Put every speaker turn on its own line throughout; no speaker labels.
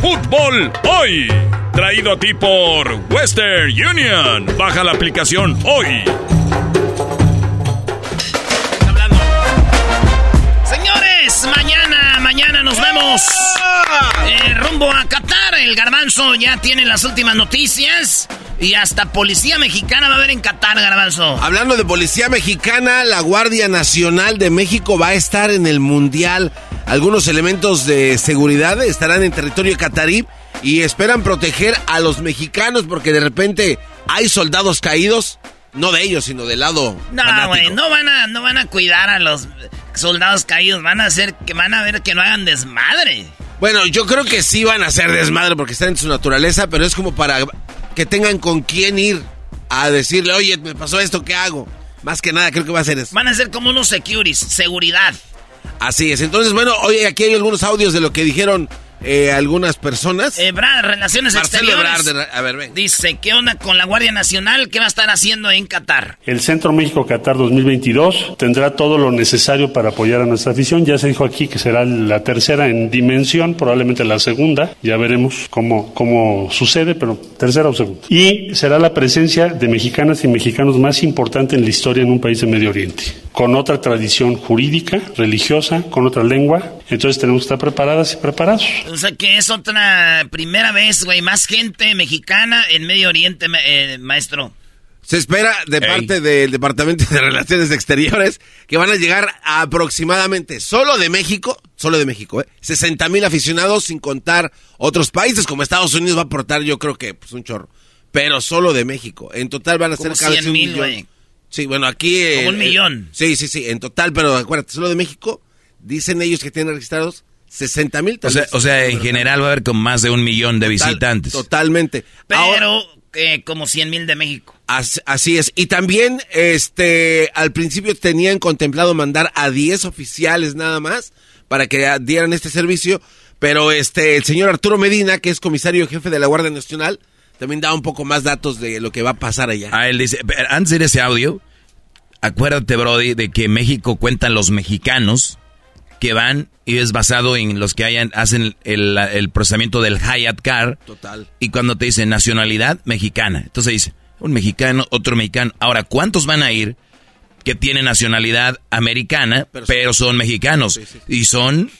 Fútbol Hoy, traído a ti por Western Union. Baja la aplicación hoy.
Señores, mañana, mañana nos vemos. Eh, rumbo a Qatar. El garbanzo ya tiene las últimas noticias. Y hasta policía mexicana va a haber en Qatar, garbanzo.
Hablando de policía mexicana, la Guardia Nacional de México va a estar en el Mundial. Algunos elementos de seguridad estarán en territorio catarí y esperan proteger a los mexicanos porque de repente hay soldados caídos, no de ellos, sino del lado
No, güey, no van a, no van a cuidar a los soldados caídos. Van a hacer que van a ver que no hagan desmadre.
Bueno, yo creo que sí van a hacer desmadre porque están en su naturaleza, pero es como para que tengan con quién ir a decirle, oye, me pasó esto, ¿qué hago? Más que nada, creo que va a ser eso.
Van a ser como unos securities, seguridad.
Así es. Entonces, bueno, oye, aquí hay algunos audios de lo que dijeron eh, algunas personas.
Eh, Brad, Relaciones
Marcelo
Exteriores.
Ebrard, de- a ver, ven.
Dice, ¿qué onda con la Guardia Nacional? ¿Qué va a estar haciendo en Qatar?
El Centro México Qatar 2022 tendrá todo lo necesario para apoyar a nuestra afición. Ya se dijo aquí que será la tercera en dimensión, probablemente la segunda. Ya veremos cómo, cómo sucede, pero tercera o segunda. Y será la presencia de mexicanas y mexicanos más importante en la historia en un país de Medio Oriente, con otra tradición jurídica, religiosa, con otra lengua. Entonces tenemos que estar preparadas y preparados.
O sea que es otra primera vez, güey, más gente mexicana en Medio Oriente, eh, maestro.
Se espera de parte del Departamento de Relaciones Exteriores que van a llegar a aproximadamente solo de México, solo de México, ¿eh? 60 mil aficionados sin contar otros países como Estados Unidos va a aportar yo creo que pues un chorro, pero solo de México. En total van a ser
Como 100
un
mil,
millón. Sí, bueno, aquí... eh,
Como un
eh,
millón.
sí, sí, sí, en total, pero acuérdate, solo de México dicen ellos que tienen registrados 60 mil.
O sea, o sea, en general va a haber con más de un millón de visitantes.
Totalmente.
Pero
Ahora-
eh, como 100 mil de México.
As- Así es. Y también, este, al principio tenían contemplado mandar a 10 oficiales nada más para que ah, dieran este servicio, pero este, el señor Arturo Medina, que es comisario jefe de la Guardia Nacional, también da un poco más datos de lo que va a pasar allá.
A él dice, antes de ir ese audio, acuérdate, Brody, de que México cuentan los mexicanos que van y es basado en los que hayan, hacen el, el procesamiento del Hyatt Car.
Total.
Y cuando te dicen nacionalidad mexicana, entonces dice, un mexicano, otro mexicano. Ahora, ¿cuántos van a ir que tienen nacionalidad americana, pero, son mexicanos? Y son,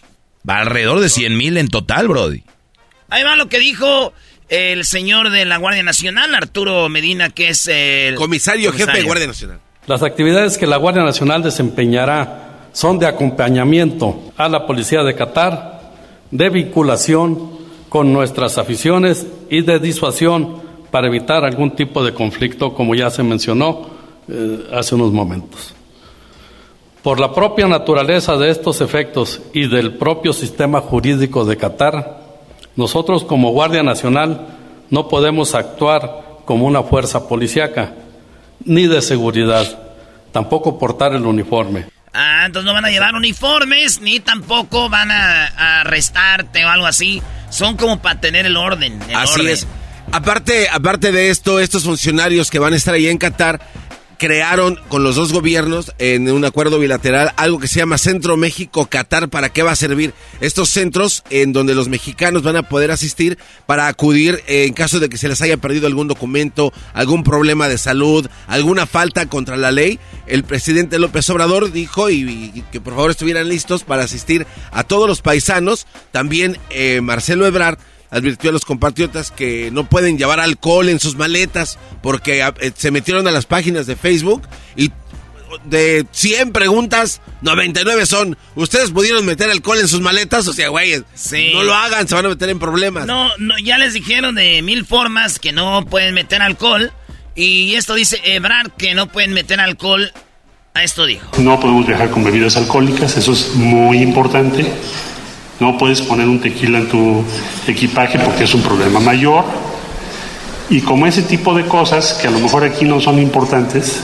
va alrededor de 100 mil en total, Brody.
Ahí va lo que dijo el señor de la Guardia Nacional, Arturo Medina, que es el...
Comisario jefe de Guardia Nacional.
Las actividades que la Guardia Nacional desempeñará son de acompañamiento a la Policía de Qatar, de vinculación con nuestras aficiones y de disuasión para evitar algún tipo de conflicto, como ya se mencionó eh, hace unos momentos. Por la propia naturaleza de estos efectos y del propio sistema jurídico de Qatar, nosotros como Guardia Nacional no podemos actuar como una fuerza policíaca ni de seguridad, tampoco portar el uniforme.
Ah, entonces no van a llevar uniformes, ni tampoco van a, a arrestarte o algo así. Son como para tener el orden. el
Así
orden.
es. Aparte, aparte de esto, estos funcionarios que van a estar ahí en Qatar crearon con los dos gobiernos en un acuerdo bilateral algo que se llama Centro México Qatar. ¿Para qué va a servir? Estos centros en donde los mexicanos van a poder asistir para acudir en caso de que se les haya perdido algún documento, algún problema de salud, alguna falta contra la ley. El presidente López Obrador dijo y, y que por favor estuvieran listos para asistir a todos los paisanos. También eh, Marcelo Ebrard advirtió a los compatriotas que no pueden llevar alcohol en sus maletas porque eh, se metieron a las páginas de Facebook y de 100 preguntas, 99 son, ¿ustedes pudieron meter alcohol en sus maletas? O sea, güey,
Sí.
no lo hagan, se van a meter en problemas.
No, no, ya les dijeron de mil formas que no pueden meter alcohol. Y esto dice Ebrard que no pueden meter alcohol. A esto dijo.
No podemos viajar con bebidas alcohólicas, eso es muy importante. No puedes poner un tequila en tu equipaje porque es un problema mayor. Y como ese tipo de cosas que a lo mejor aquí no son importantes,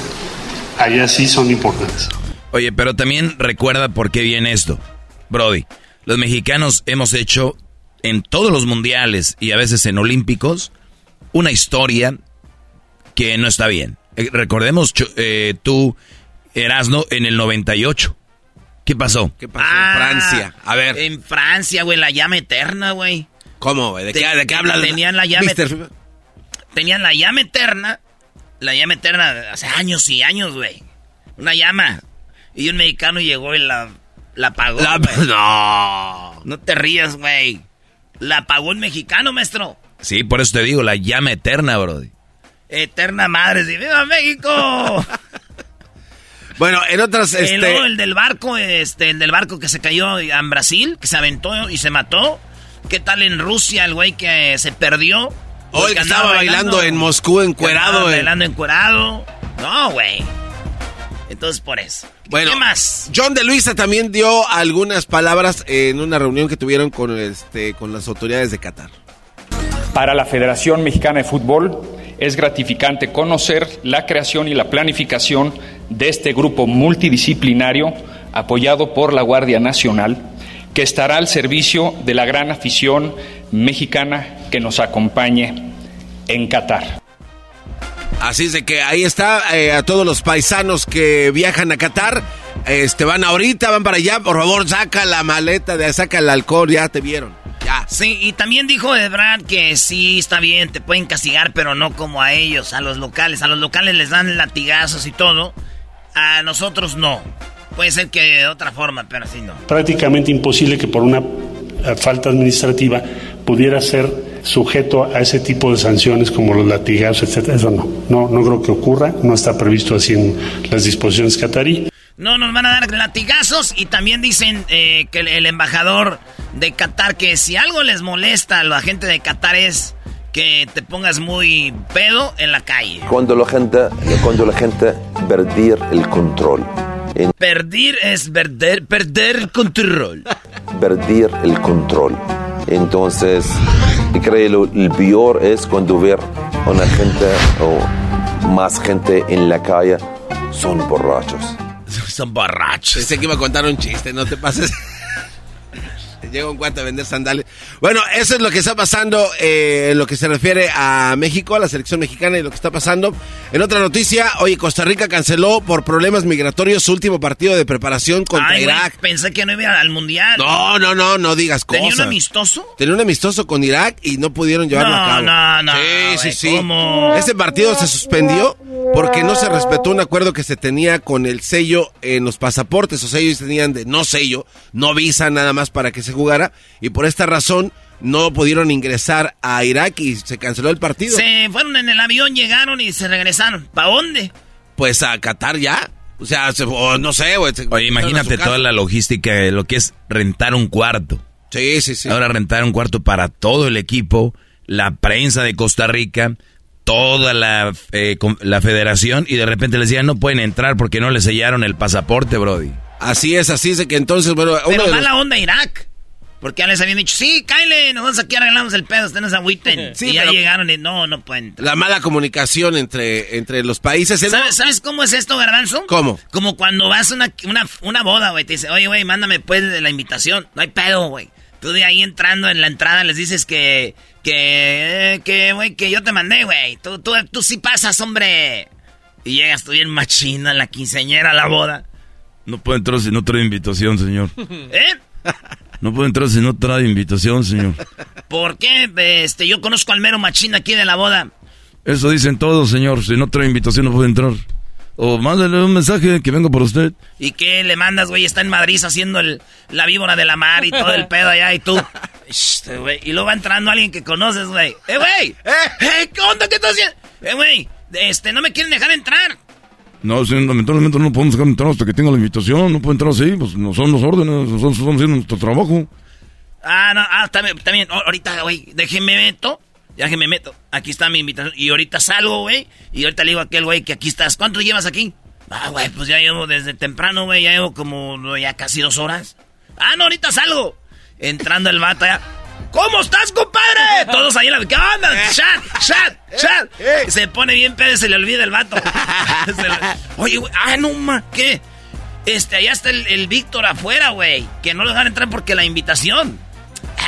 allá sí son importantes.
Oye, pero también recuerda por qué viene esto. Brody, los mexicanos hemos hecho en todos los mundiales y a veces en olímpicos una historia que no está bien. Eh, recordemos, eh, tú, Erasno, en el 98. ¿Qué pasó?
¿Qué pasó
Ah,
en Francia? A ver,
En Francia, güey, la llama eterna, güey.
¿cómo, güey? ¿De,
Te-
qué, ¿De qué hablas?
tenían la llave-
Mister-
Tenían la llama eterna. La llama eterna hace años y años, güey. Una llama. Y un mexicano llegó y la, la apagó.
La- no.
No te rías, güey. La apagó un mexicano, maestro.
Sí, por eso te digo, la llama eterna, Brody.
Eterna madre, sí. ¡Viva México!
Bueno, en otras, este...
luego el del barco, este, el del barco que se cayó en Brasil, que se aventó y se mató. ¿Qué tal en Rusia, el güey que se perdió?
Hoy
El
que estaba bailando en Moscú encuerado. eh.
Bailando encuerado. No, güey. Entonces, por eso.
Bueno,
¿Qué más?
John de Luisa también dio algunas palabras en una reunión que tuvieron con, este, con las autoridades de Qatar.
Para la Federación Mexicana de Fútbol es gratificante conocer la creación y la planificación de este grupo multidisciplinario apoyado por la Guardia Nacional que estará al servicio de la gran afición mexicana que nos acompañe en Qatar.
Así es de que ahí está, eh, a todos los paisanos que viajan a Qatar, este, van ahorita, van para allá, por favor, saca la maleta, de, saca el alcohol, ya te vieron, ya.
Sí, y también dijo Ebrard que sí, está bien, te pueden castigar, pero no como a ellos, a los locales. A los locales les dan latigazos y todo. A nosotros no. Puede ser que de otra forma, pero así no.
Prácticamente imposible que por una eh, falta administrativa pudiera ser sujeto a ese tipo de sanciones como los latigazos, etcétera. Eso no, no, no creo que ocurra, no está previsto así en las disposiciones catarí.
No nos van a dar latigazos y también dicen eh, que el, embajador de Qatar que si algo les molesta a la gente de Qatar es que te pongas muy pedo en la calle.
Cuando la gente, cuando la gente perder el control, en
Perder es perder, perder el control.
perder el control. Entonces, creo el peor es cuando ver una gente o más gente en la calle son borrachos.
Son borrachos.
Pensé que iba a contar un chiste, no te pases. Llega un cuate a vender sandales. Bueno, eso es lo que está pasando eh, en lo que se refiere a México, a la selección mexicana y lo que está pasando. En otra noticia, hoy Costa Rica canceló por problemas migratorios su último partido de preparación contra
Ay,
Irak.
pensé que no iba al mundial.
No, no, no, no digas cosas.
¿Tenía un amistoso?
Tenía un amistoso con Irak y no pudieron llevarlo
No,
a cabo.
no, no,
Sí, sí, sí.
¿cómo?
Ese partido se suspendió porque no se respetó un acuerdo que se tenía con el sello en los pasaportes. O sea, ellos tenían de no sello, no visa nada más para que se jugara. Y por esta razón no pudieron ingresar a Irak y se canceló el partido.
Se fueron en el avión, llegaron y se regresaron. ¿Para dónde?
Pues a Qatar ya. O sea, se- o no sé, güey.
Oye, imagínate toda la logística de lo que es rentar un cuarto.
Sí, sí, sí.
Ahora rentar un cuarto para todo el equipo, la prensa de Costa Rica, toda la, eh, la federación y de repente les decían no pueden entrar porque no les sellaron el pasaporte, Brody.
Así es, así es de que entonces, bueno, uno
Pero
de los-
mala onda Irak. Porque ya les habían dicho, sí, Kyle, nosotros aquí arreglamos el pedo, ustedes no se agüiten.
Sí,
y ya llegaron y no, no pueden. entrar.
La mala comunicación entre, entre los países.
¿Sabes, ¿Sabes cómo es esto, Garbanzo?
¿Cómo?
Como cuando vas a una, una, una boda, güey. Te dice, oye, güey, mándame pues la invitación. No hay pedo, güey. Tú de ahí entrando en la entrada les dices que, que, eh, que, güey, que yo te mandé, güey. Tú, tú, tú sí pasas, hombre. Y llegas tú bien machina, la quinceañera a la boda.
No puede entrar si no trae invitación, señor.
¿Eh?
No puede entrar si no trae invitación, señor.
¿Por qué? Este, yo conozco al mero machín aquí de la boda.
Eso dicen todos, señor. Si no trae invitación no puede entrar. O mándale un mensaje que vengo por usted.
¿Y qué le mandas, güey? Está en Madrid haciendo el, la víbora de la mar y todo el pedo allá y tú. Este, güey. Y luego va entrando alguien que conoces, güey. ¡Eh, güey! ¡Eh! ¿Qué onda? ¿Qué estás haciendo? ¡Eh, güey! Este, no me quieren dejar entrar.
No, lamentablemente no podemos entrar hasta que tenga la invitación. No puede entrar así, pues no son los órdenes, nosotros estamos haciendo nuestro trabajo.
Ah, no, ah, también, también. Ahorita, güey, déjenme meto. Ya que me meto. Aquí está mi invitación. Y ahorita salgo, güey. Y ahorita le digo a aquel güey que aquí estás. ¿Cuánto llevas aquí? Ah, güey, pues ya llevo desde temprano, güey. Ya llevo como ya casi dos horas. Ah, no, ahorita salgo. Entrando el vato ya. ¿Cómo estás, compadre? Todos ahí en la... ¿Qué onda? ¡Chat! ¡Chat! ¡Chat! Se pone bien pedo y se le olvida el vato. Oye, güey. Ah, no, ma. ¿Qué? Este, allá está el, el Víctor afuera, güey. Que no lo dejan entrar porque la invitación.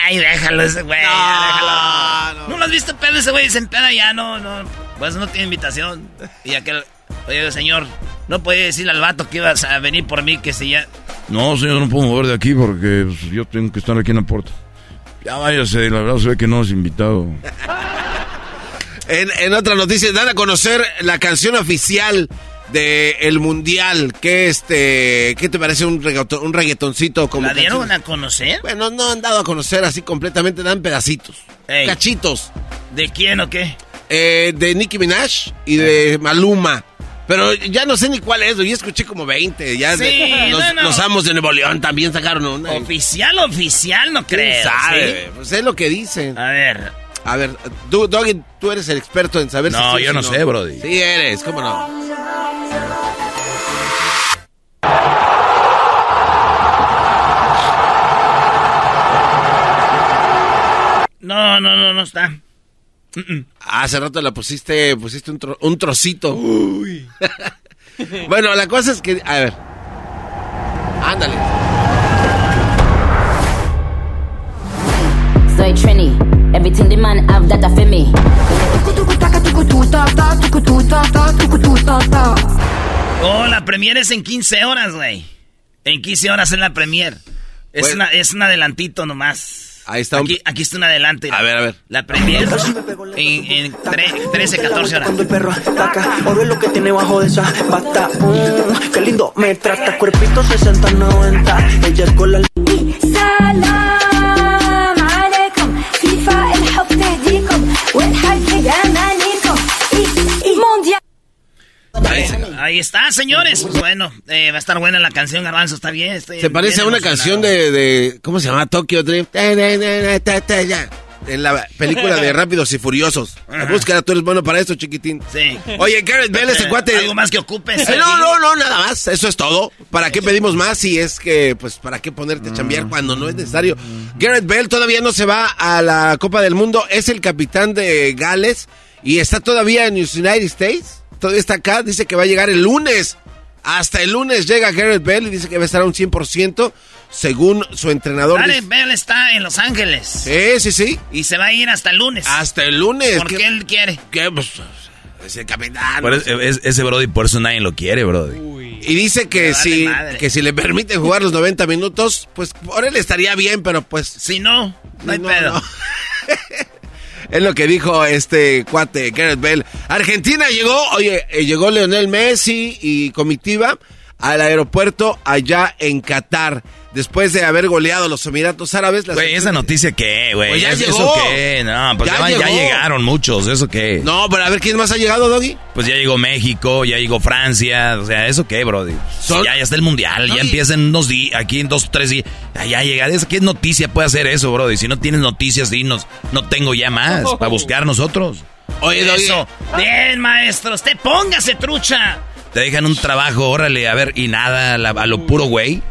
Ay, déjalo ese güey, ya déjalo. No, lo has visto pedo ese güey, se empeda ya, no, no. Pues no tiene invitación. Y aquel, oye, señor, no puede decirle al vato que ibas a venir por mí, que si ya.
No, señor, no puedo mover de aquí porque pues, yo tengo que estar aquí en la puerta. Ya váyase, la verdad se ve que no es invitado.
En, en otras noticias, dan a conocer la canción oficial del el Mundial. ¿Qué, este, ¿Qué te parece un, reggaeton- un reggaetoncito? Como
¿La dieron
canción?
a conocer?
Bueno, no han dado a conocer así completamente, dan pedacitos.
Ey.
Cachitos.
¿De quién o qué?
Eh, de Nicki Minaj y de Maluma. Pero ya no sé ni cuál es, yo escuché como 20. Ya
Sí,
de- los,
no, no.
los amos de Nuevo León también sacaron una.
Oficial, oficial, no
¿Quién
creo.
sabe?
¿sí?
Pues es lo que dicen.
A ver.
A ver, tú, Doggy, tú eres el experto en saber si
No,
sí o
yo
si
no sé, brody.
Sí eres, ¿cómo no?
No, no, no, no está.
Hace rato la pusiste, pusiste un, tro- un trocito. bueno, la cosa es que, a ver. Ándale.
Soy Trini. Everything the man have that for me.
Oh, la premier es en 15 horas, güey. En 15 horas es la premier. Es,
Bueno.
una, es un adelantito nomás.
Ahí está. un-
Aquí, aquí está un adelante.
A ver, a ver.
La premier en, en tre- 13, 14 horas.
Cuando el perro ataca, o ve lo que tiene bajo de esa bata. Mm, qué lindo me trata, cuerpito 60-90. Ella es con la.
Ahí, está, señores. Pues bueno, eh, va a estar buena la canción, Garbanzo. Está bien. estoy
Se parece
bien
a una canción de, de- ¿cómo se llama? Tokyo Drift. En la película de Rápidos y Furiosos. Búsqueda, tú eres bueno para esto, chiquitín.
Sí.
Oye, Garrett Bell, ese cuate.
Algo más que ocupes.
Eh, No, no, no, nada más. Eso es todo. ¿Para qué pedimos más si es que, pues, para qué ponerte a chambear cuando no es necesario? Garrett Bell todavía no se va a la Copa del Mundo. Es el capitán de Gales y está todavía en los United States. Todavía está acá. Dice que va a llegar el lunes. Hasta el lunes llega Garrett Bell y dice que va a estar a un 100% según su entrenador.
Gareth
Dice-
Bell está en Los Ángeles.
Sí, sí, sí.
Y se va a ir hasta el lunes.
Hasta el lunes.
¿Por qué él quiere?
¿Qué? Pues, es el capitán.
Por eso- es- ese Brody, por eso nadie lo quiere, Brody.
Y dice que si,
madre.
que si le permiten jugar los 90 minutos, pues por él estaría bien, pero pues
Si no, no hay
No,
pedo.
no. es lo que dijo este cuate Gareth Bell. Argentina llegó, oye, eh, llegó Leonel Messi y comitiva al aeropuerto allá en Qatar. Después de haber goleado a los Emiratos Árabes.
Güey, esa noticia qué, güey.
Pues ya
¿Es-
llegó.
¿Eso qué? No, pues
Ya
ya, ya
llegó.
llegaron muchos, ¿eso qué?
No, pero a ver quién más ha llegado, Doggy.
Pues ya llegó México, ya llegó Francia, o sea, ¿eso qué, Brody?
Son-
Ya, ya está el Mundial,
No,
ya
y-
empieza en unos días, aquí en dos, tres días. Ya, ya llega, ¿Es- ¿qué noticia puede hacer eso, Brody? Si no tienes noticias, dinos, no tengo ya más para buscar nosotros.
Oye, Doggy.
Eso. Bien, maestro. Usted póngase trucha.
Te dejan un trabajo, órale, a ver, y nada, la- a lo puro güey.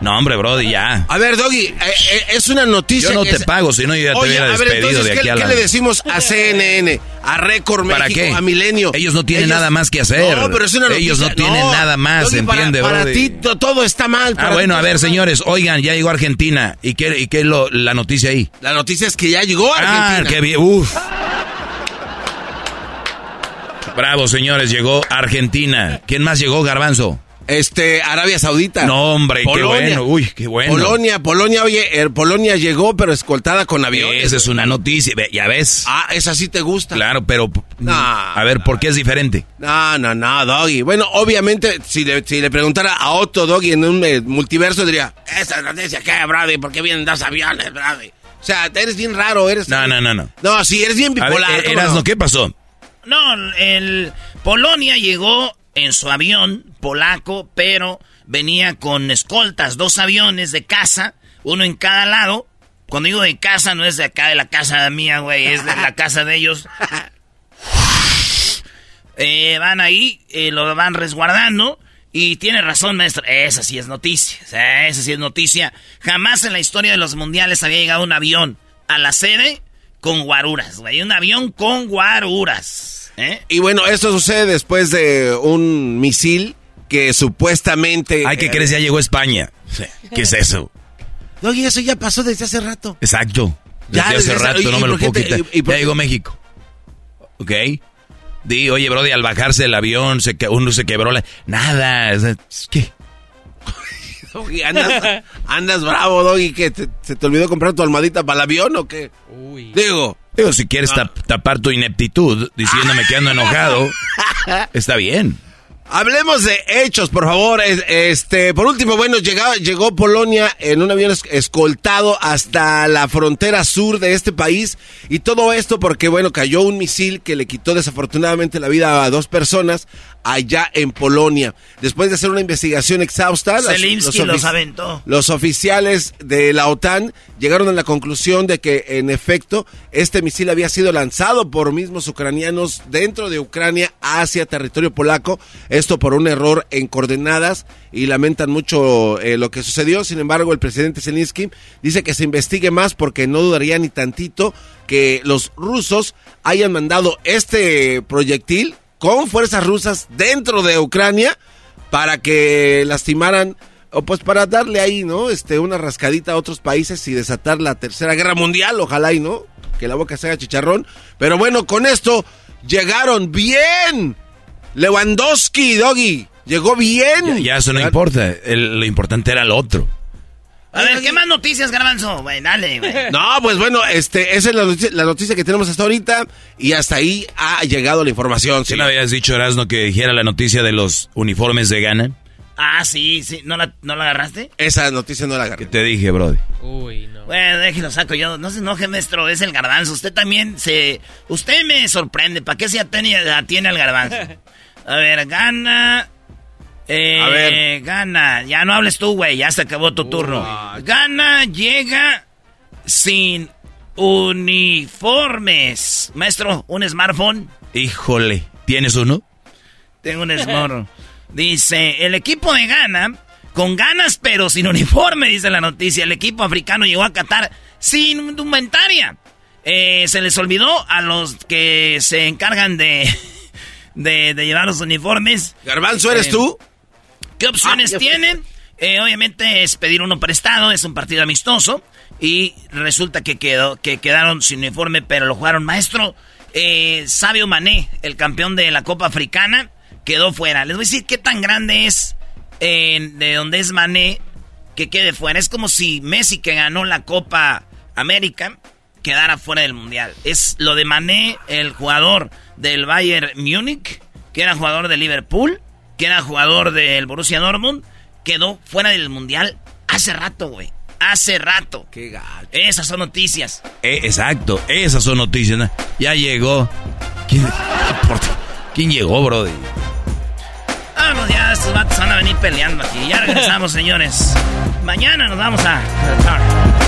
No, hombre, Brody, ya.
A ver, Doggy, eh, eh, es una noticia.
Yo no
que
te
es-
pago, si no yo ya te
Oye,
hubiera
a ver,
despedido
entonces,
de
¿qué,
aquí a
qué
la...
le decimos a CNN, a Record
¿Para qué?
a Milenio?
Ellos no tienen
Ellos-
nada más que hacer.
No, pero es una
Ellos no
noticia-
tienen nada más,
Doggy, para-
¿entiende,
Para,
Brody?
ti to- todo está mal.
Ah,
para
bueno, a ver, señores, oigan, ya llegó Argentina. ¿Y qué, y qué es lo- la noticia ahí?
La noticia es que ya llegó a
Ah,
Argentina.
qué bien, uf. Bravo, señores, llegó Argentina. ¿Quién más llegó, Garbanzo?
Este, Arabia Saudita.
No, hombre, qué bueno, uy, qué bueno.
Polonia, Polonia, oye, eh, Polonia llegó, pero escoltada con aviones.
Esa es una noticia, ya ves.
Ah, esa sí te gusta.
Claro, pero...
No,
a ver, ¿por qué es diferente?
No, no, no, Doggy. Bueno, obviamente, si le, si le preguntara a Otto Doggy en un eh, multiverso, diría, esa noticia, ¿qué, Brady? ¿Por qué vienen dos aviones, Brady? O sea, eres bien raro, eres...
No, no, no, no.
No, sí, eres bien
A ver,
bipolar.
eh. ¿qué pasó?
No, el Polonia llegó en su avión polaco, pero venía con escoltas, dos aviones de casa, uno en cada lado. Cuando digo de casa, no es de acá de la casa mía, güey, es de la casa de ellos. Eh, van ahí, eh, lo van resguardando. Y tiene razón, maestro. Esa sí es noticia. Esa sí es noticia. Jamás en la historia de los mundiales había llegado un avión a la sede con guaruras, güey. Un avión con guaruras. ¿Eh?
Y bueno, esto sucede después de un misil que supuestamente...
Ay, ¿qué crees? Ya llegó España. ¿Qué es eso?
Doggy, eso ya pasó desde hace rato.
Exacto.
Ya,
Desde
desde
hace rato
¿y
no me lo puedo quitar.
y- y por
ya llegó México. ¿Ok? Di, oye, Brody, al bajarse del avión, se, que- uno se quebró la... Nada. sea, ¿Qué?
Doggy, andas, andas bravo, Doggy, que te- se te olvidó comprar tu almohadita para el avión o qué? Digo...
Digo, si quieres tap- tapar tu ineptitud diciéndome que ando enojado, está bien.
Hablemos de hechos, por favor. Es- Este, por último, bueno, llegaba, llegó Polonia en un avión es- escoltado hasta la frontera sur de este país y todo esto porque, bueno, cayó un misil que le quitó desafortunadamente la vida a dos personas allá en Polonia. Después de hacer una investigación exhausta, los-
Zelensky
los
los
ofici-
aventó.
los oficiales de la OTAN llegaron a la conclusión de que, en efecto, este misil había sido lanzado por mismos ucranianos dentro de Ucrania hacia territorio polaco. Esto por un error en coordenadas y lamentan mucho eh, lo que sucedió. Sin embargo, el presidente Zelensky dice que se investigue más porque no dudaría ni tantito que los rusos hayan mandado este proyectil con fuerzas rusas dentro de Ucrania para que lastimaran o pues para darle ahí, ¿no? Este una rascadita a otros países y desatar la tercera guerra mundial, ojalá y no, que la boca se haga chicharrón. Pero bueno, con esto llegaron bien. Lewandowski, Doggy, llegó bien.
Ya eso no importa. El- lo importante era lo otro.
A ver, ¿qué más noticias, Garbanzo? Güey, dale, güey.
No, pues bueno, este, esa es la noticia, la noticia que tenemos hasta ahorita y hasta ahí ha llegado la información.
¿Sí me habías dicho, Erasno, que dijera la noticia de los uniformes de Ghana?
Ah, sí, sí. ¿No la, ¿No la agarraste?
Esa noticia no la
¿Qué
agarré.
te dije, Brody?
Uy, no.
Bueno, déjelo saco yo. No se enoje, maestro. Es el garbanzo. Usted también se... Usted me sorprende. ¿Para qué se atiene, atiene al garbanzo? A ver, gana... Eh,
A ver.
Gana. Ya no hables tú, güey. Ya se acabó tu turno. Gana llega sin uniformes. Maestro, ¿un smartphone?
Híjole, ¿tienes uno?
Tengo un smartphone. Dice, el equipo de Ghana, con ganas pero sin uniforme, dice la noticia. El equipo africano llegó a Qatar sin indumentaria. Eh, se les olvidó a los que se encargan de, de, de llevar los uniformes.
Garbanzo, ¿eres
Eh,
tú?
¿Qué opciones
Ah,
tienen? Eh, obviamente es pedir uno prestado, es un partido amistoso. Y resulta que, quedó, que quedaron sin uniforme, pero lo jugaron. Maestro, eh, Sabio Mané, el campeón de la Copa Africana, quedó fuera. Les voy a decir qué tan grande es eh, de donde es Mané que quede fuera. Es como si Messi, que ganó la Copa América, quedara fuera del Mundial. Es lo de Mané, el jugador del Bayern Múnich, que era jugador de Liverpool, que era jugador del Borussia Dortmund, quedó fuera del Mundial hace rato, güey. Hace rato.
Qué gacho.
Esas son noticias.
Eh, exacto, esas son noticias. ¿no? Ya llegó. ¿Quién, ¿Quién llegó, Brody?
Vámonos ya, estos vatos van a venir peleando aquí. Ya regresamos, señores. Mañana nos vamos a...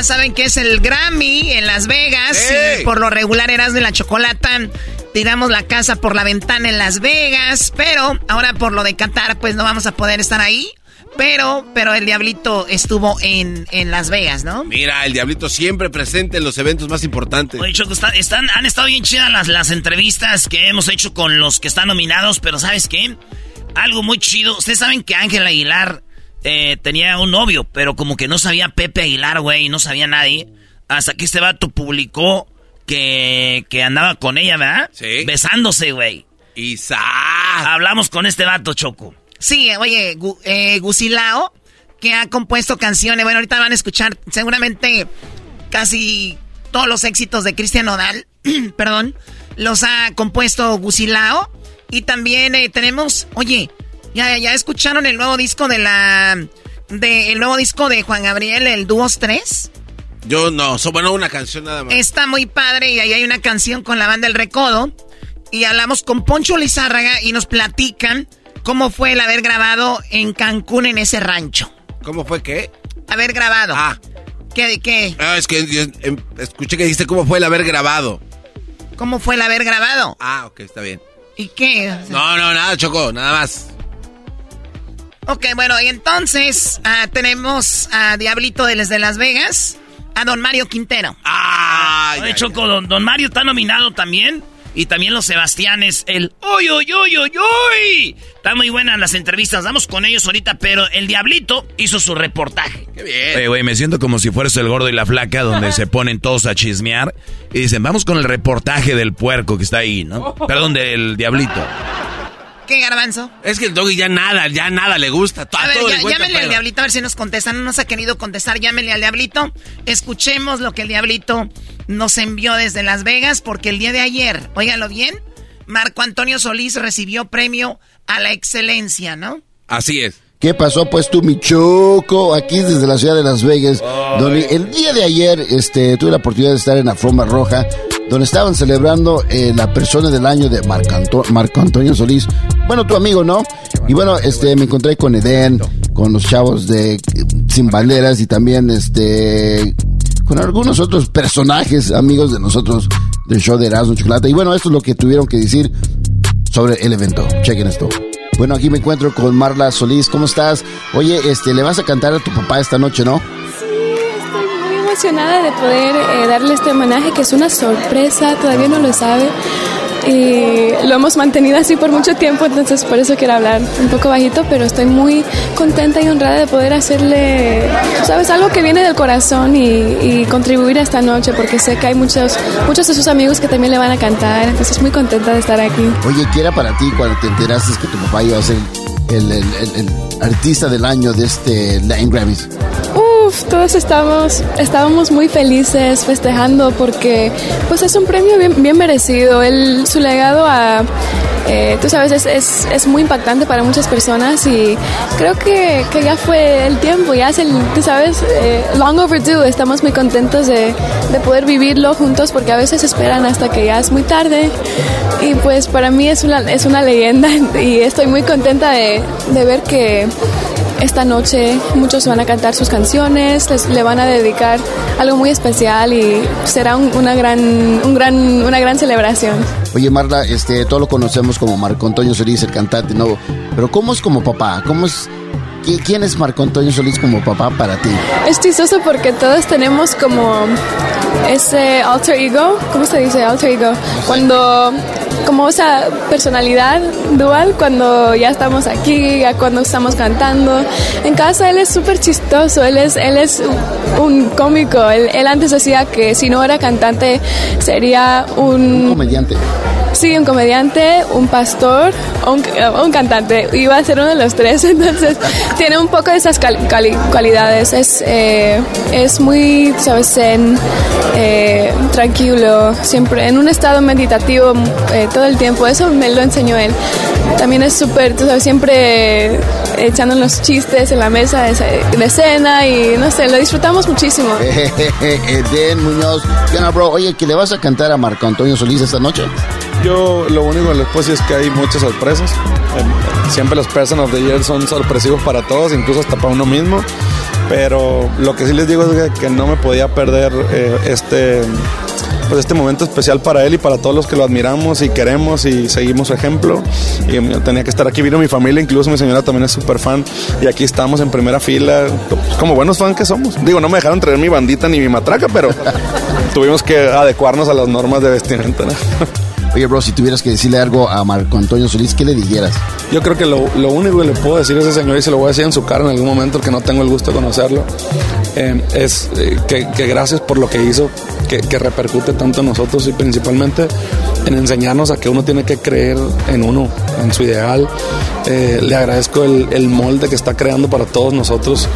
Ya saben que es el Grammy en Las Vegas. Y por lo regular eras de la chocolata. Tiramos la casa por la ventana en Las Vegas. Pero ahora por lo de Qatar, pues no vamos a poder estar ahí. Pero, pero el diablito estuvo en, en Las Vegas, ¿no?
Mira, el diablito siempre presente en los eventos más importantes.
Oye, Choco, está- están, han estado bien chidas las, las entrevistas que hemos hecho con los que están nominados, pero ¿sabes qué? Algo muy chido. Ustedes saben que Ángel Aguilar eh, tenía un novio, pero como que no sabía Pepe Aguilar, güey, no sabía nadie. Hasta que este vato publicó que, que andaba con ella, ¿verdad?
Sí.
Besándose, güey.
Isa.
Hablamos con este vato, Choco.
Sí, oye, Gu- eh, Gusilao, que ha compuesto canciones. Bueno, ahorita van a escuchar seguramente casi todos los éxitos de Cristian Nodal. Perdón. Los ha compuesto Gusilao. Y también eh, tenemos, oye, ya, ya escucharon el nuevo disco de la. De, el nuevo disco de Juan Gabriel, el Dúos 3.
Yo no, so, bueno, una canción nada más.
Está muy padre y ahí hay una canción con la banda El Recodo. Y hablamos con Poncho Lizárraga y nos platican cómo fue el haber grabado en Cancún en ese rancho.
¿Cómo fue qué?
Haber grabado.
Ah.
¿Qué de qué?
Ah, es que yo, em, escuché que dijiste cómo fue el haber grabado.
¿Cómo fue el haber grabado?
Ah, ok, está bien.
¿Y qué?
No, no, nada, Choco, nada más.
Ok, bueno, y entonces ah, tenemos a Diablito de desde Las Vegas, a don Mario Quintero.
Ay,
Oye, Choco, don, don Mario está nominado también. Y también los Sebastianes, el ¡Uy, uy, uy, uy, uy! Están muy buenas las entrevistas, vamos con ellos ahorita, pero el Diablito hizo su reportaje.
Qué bien.
Oye, güey, me siento como si fueras el gordo y la flaca, donde se ponen todos a chismear y dicen, vamos con el reportaje del puerco que está ahí, ¿no? Perdón, del diablito.
¿Qué, Garbanzo?
Es que el doggy ya nada, ya nada le gusta. A
A ver,
todo
ya-
le cuenta
llámenle al. Diablito a ver si nos contesta. No nos ha querido contestar, llámenle al Diablito. Escuchemos lo que el Diablito nos envió desde Las Vegas, porque el día de ayer, óiganlo bien, Marco Antonio Solís recibió premio a la excelencia, ¿no?
Así es.
¿Qué pasó pues tú, mi choco? Aquí desde la ciudad de Las Vegas, donde el día de ayer este, tuve la oportunidad de estar en la Forma Roja, donde estaban celebrando eh, la persona del año de Marco, Anto- Marco Antonio Solís. Bueno, tu amigo, ¿no? Y bueno, este, me encontré con Eden, con los chavos de Sin Banderas y también este con algunos otros personajes, amigos de nosotros del show de Erasmo Chocolate. Y bueno, esto es lo que tuvieron que decir sobre el evento. Chequen esto. Bueno, aquí me encuentro con Marla Solís. ¿Cómo estás? Oye, este, le vas a cantar a tu papá esta noche, ¿no?
Emocionada de poder eh, darle este homenaje que es una sorpresa, todavía no lo sabe. Y lo hemos mantenido así por mucho tiempo, entonces por eso quiero hablar un poco bajito, pero estoy muy contenta y honrada de poder hacerle, sabes, algo que viene del corazón y, y contribuir a esta noche, porque sé que hay muchos, muchos de sus amigos que también le van a cantar, entonces muy contenta de estar aquí.
Oye, ¿qué era para ti cuando te enteraste que tu papá iba a ser el, artista del año de este Latin Grammys?
Uf, todos estamos, estábamos muy felices festejando porque pues es un premio bien, merecido. El, su legado a, eh, tú sabes, es, es, es muy impactante para muchas personas y creo que, que ya fue el tiempo, ya es el, tú sabes, eh, long overdue. Estamos muy contentos de, de poder vivirlo juntos porque a veces esperan hasta que ya es muy tarde y pues para mí es una, es una leyenda y estoy muy contenta de, de ver que esta noche muchos van a cantar sus canciones, les, le van a dedicar algo muy especial y será un- una, gran, un gran, una gran celebración.
Oye, Marla, este, todos lo conocemos como Marco Antonio Solís, el cantante, ¿no? Pero ¿cómo es como papá? ¿Cómo es, ¿Quién es Marco Antonio Solís como papá para ti?
Es chistoso porque todos tenemos como ese alter ego, ¿cómo se dice alter ego? Cuando, como esa personalidad dual cuando ya estamos aquí, ya cuando estamos cantando. En casa él es súper chistoso, él es, él es un cómico. Él, él antes decía que si no era cantante sería un...
comediante.
Sí, un comediante, un pastor un, o un cantante. Iba a ser uno de los tres, entonces tiene un poco de esas cualidades. Es, eh, es muy, sabes, eh, tranquilo, siempre en un estado meditativo eh, todo el tiempo. Eso me lo enseñó él. También es súper, tú sabes, siempre echando los chistes en la mesa de, ce- de cena y no sé, lo disfrutamos muchísimo.
Den Muñoz. ¿Qué onda, bro? Oye, ¿que le vas a cantar a Marco Antonio Solís esta noche?
Yo lo único que les puedo decir es que hay muchas sorpresas. Eh, Siempre los Person of the Year son sorpresivos para todos, incluso hasta para uno mismo. Pero lo que sí les digo es que, que no me podía perder eh, este, pues este momento especial para él y para todos los que lo admiramos y queremos y seguimos su ejemplo. Y mm, tenía que estar aquí, vino mi familia, incluso mi señora también es súper fan. Y aquí estamos en primera fila, como buenos fans que somos. Digo, no me dejaron traer mi bandita ni mi matraca, pero tuvimos que adecuarnos a las normas de vestimenta. ¿no?
Oye, bro, si tuvieras que decirle algo a Marco Antonio Solís, ¿qué le dijeras?
Yo creo que lo, lo único que le puedo decir a ese señor, y se lo voy a decir en su cara en algún momento, que no tengo el gusto de conocerlo, eh, es eh, que, que gracias por lo que hizo, que, que repercute tanto en nosotros y principalmente en enseñarnos a que uno tiene que creer en uno, en su ideal. Eh, le agradezco el, el molde que está creando para todos nosotros,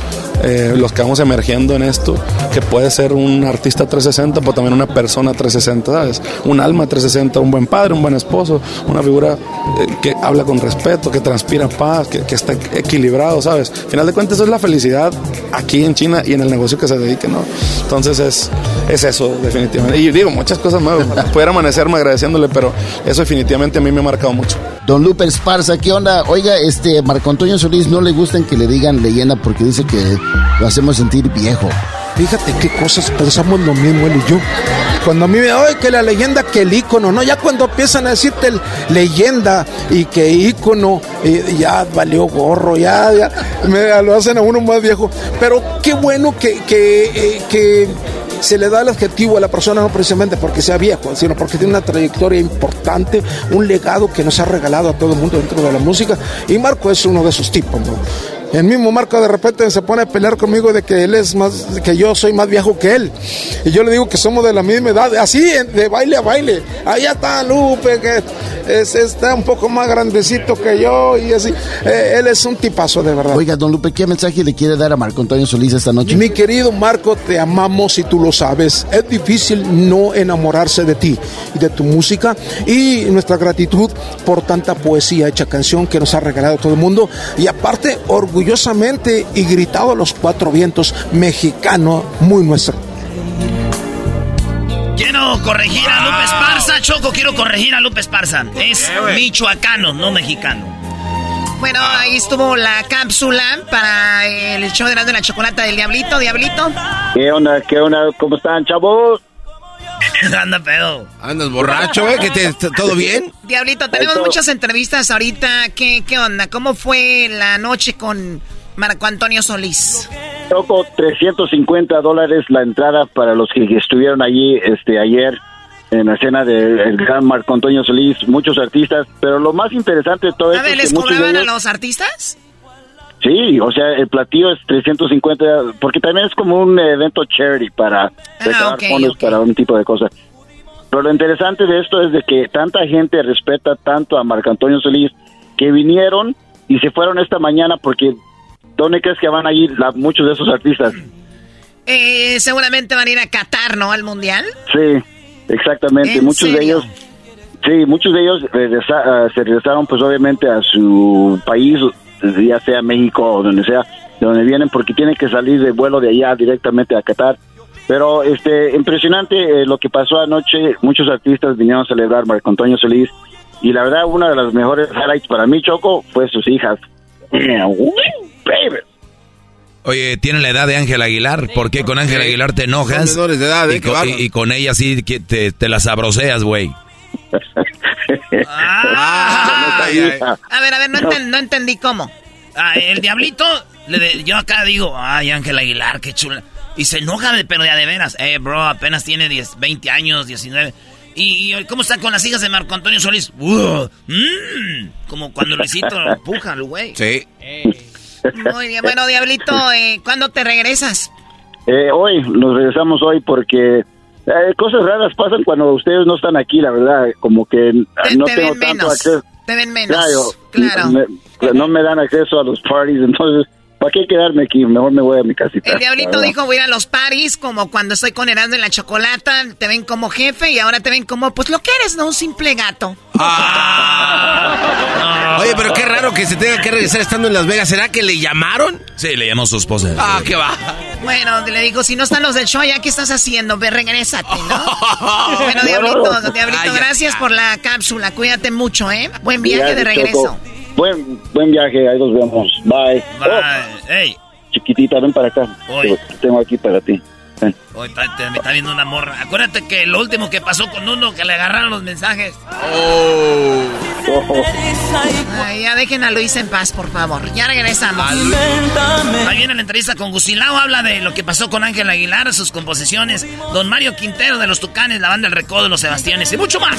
eh, los que vamos emergiendo en esto, que puede ser un artista 360, pero también una persona 360, ¿sabes? Un alma 360, un buen padre, un buen esposo, una figura eh, que habla con respeto, que transpira paz, que, que está equilibrado, ¿sabes? Al final de cuentas, eso es la felicidad aquí en China y en el negocio que se dedique, ¿no? Entonces es, es eso, definitivamente. Y digo, muchas cosas más, pudiera amanecerme agradeciéndole, pero eso definitivamente a mí me ha marcado mucho.
Don Lupe Esparza, ¿qué onda? Oiga, este Marco Antonio Solís no le gustan que le digan leyenda porque dice que lo hacemos sentir viejo.
Fíjate qué cosas pensamos lo mismo él y yo. Cuando a mí me oye que la leyenda, que el ícono, ¿no? Ya cuando empiezan a decirte el- leyenda y que ícono, eh, ya valió gorro, ya, ya me, lo hacen a uno más viejo. Pero qué bueno que, que, eh, que se le da el adjetivo a la persona no precisamente porque sea viejo, sino porque tiene una trayectoria importante, un legado que nos ha regalado a todo el mundo dentro de la música. Y Marco es uno de esos tipos, ¿no? El mismo Marco de repente se pone a pelear conmigo de que él es más, que yo soy más viejo que él. Y yo le digo que somos de la misma edad, así, de baile a baile. Allá está Lupe, que es, está un poco más grandecito que yo y así. Eh, él es un tipazo, de verdad.
Oiga, don Lupe, ¿qué mensaje le quiere dar a Marco Antonio Solís esta noche?
Mi querido Marco, te amamos y tú lo sabes. Es difícil no enamorarse de ti y de tu música y nuestra gratitud por tanta poesía hecha canción que nos ha regalado todo el mundo y aparte orgullosamente y gritado a los cuatro vientos mexicano muy nuestro.
Quiero corregir a Lupe Esparza, Choco, quiero corregir a Lupe Esparza. Es michoacano, no mexicano.
Bueno, ahí estuvo la cápsula para el show de la chocolata del Diablito. Diablito.
¿Qué onda? ¿Qué onda? ¿Cómo están, chavos?
Anda pedo.
Andas borracho, ¿eh? ¿Que te, ¿Todo bien?
Diablito, tenemos muchas entrevistas ahorita. ¿Qué, ¿Qué onda? ¿Cómo fue la noche con Marco Antonio Solís?
Toco 350 dólares la entrada para los que estuvieron allí este ayer en la escena del gran Marco Antonio Solís, muchos artistas, pero lo más interesante de todo
A
esto
ver, ¿les
que de
cobraban a
ellos-
los artistas?
Sí, o sea, el platillo es 350, porque también es como un evento charity para
Ah,
fondos para un tipo de cosas. Pero lo interesante de esto es de que tanta gente respeta tanto a Marco Antonio Solís que vinieron y se fueron esta mañana porque ¿dónde crees que van a ir la- muchos de esos artistas?
Eh, seguramente van a ir a Qatar, ¿no? Al Mundial.
Sí, exactamente.
¿En
Muchos de
serio?
ellos, sí, muchos de ellos regresa- ah, se regresaron pues obviamente a su país, ya sea México o donde sea, de donde vienen, porque tienen que salir de vuelo de allá directamente a Qatar. Pero este impresionante eh, lo que pasó anoche, muchos artistas vinieron a celebrar Marco Antonio Solís y la verdad una de las mejores highlights para mí, Choco, fue sus hijas. Baby.
Oye, tiene la edad de Ángel Aguilar. ¿Por qué con Ángel Aguilar te enojas?
Son menores de edad, ¿eh?
y, con,
bárbaro.
y- y con ella sí que te, te las abroceas, güey.
A ver, a ver, no, enten- no entendí cómo.
Ah, el diablito, le de- yo acá digo, ay, Ángel Aguilar, qué chula. Y se enoja, de, pero ya de veras. Eh, bro, apenas tiene 10, 20 años, 19. ¿Y, y cómo está con las hijas de Marco Antonio Solís? Uh, mm, como cuando Luisito empuja al güey.
Sí.
Muy bien, bueno, Diablito, eh, ¿cuándo te regresas?
Eh, hoy, nos regresamos hoy porque eh, cosas raras pasan cuando ustedes no están aquí, la verdad, como que
Te,
no
te
tengo tanto
menos.
acceso.
Te ven menos.
Claro,
Claro.
me- no me dan acceso a los parties, entonces, ¿para qué quedarme aquí? Mejor me voy a mi casita.
El diablito dijo, voy a ir a los paris, como cuando estoy con Erasmo en la chocolata, te ven como jefe y ahora te ven como, pues lo que eres, ¿no? Un simple gato.
Oye, pero qué raro que se tenga que regresar estando en Las Vegas. ¿Será que le llamaron?
Sí, le llamó su esposa.
Ah, qué va.
Bueno, le digo, si no están los del show, ¿ya qué estás haciendo? Ve, regrésate, ¿no? bueno,
No,
Diablito. Diablito,
Ay, ya,
gracias por la cápsula. Cuídate mucho, ¿eh? Buen viaje de regreso.
Buen, buen viaje, ahí nos vemos. Bye.
Ey,
Oh, chiquitita, ven para acá. Te tengo aquí para ti. Ven.
Está- te- me está viendo una morra. Acuérdate que lo último que pasó con uno, que le agarraron los mensajes.
Oh.
Ay, ya dejen a Luis en paz, por favor. Ya regresamos.
Ahí viene la entrevista con Gusilao, habla de lo que pasó con Ángel Aguilar, sus composiciones, Don Mario Quintero de los Tucanes, la banda El Recodo de los Sebastianes y mucho más.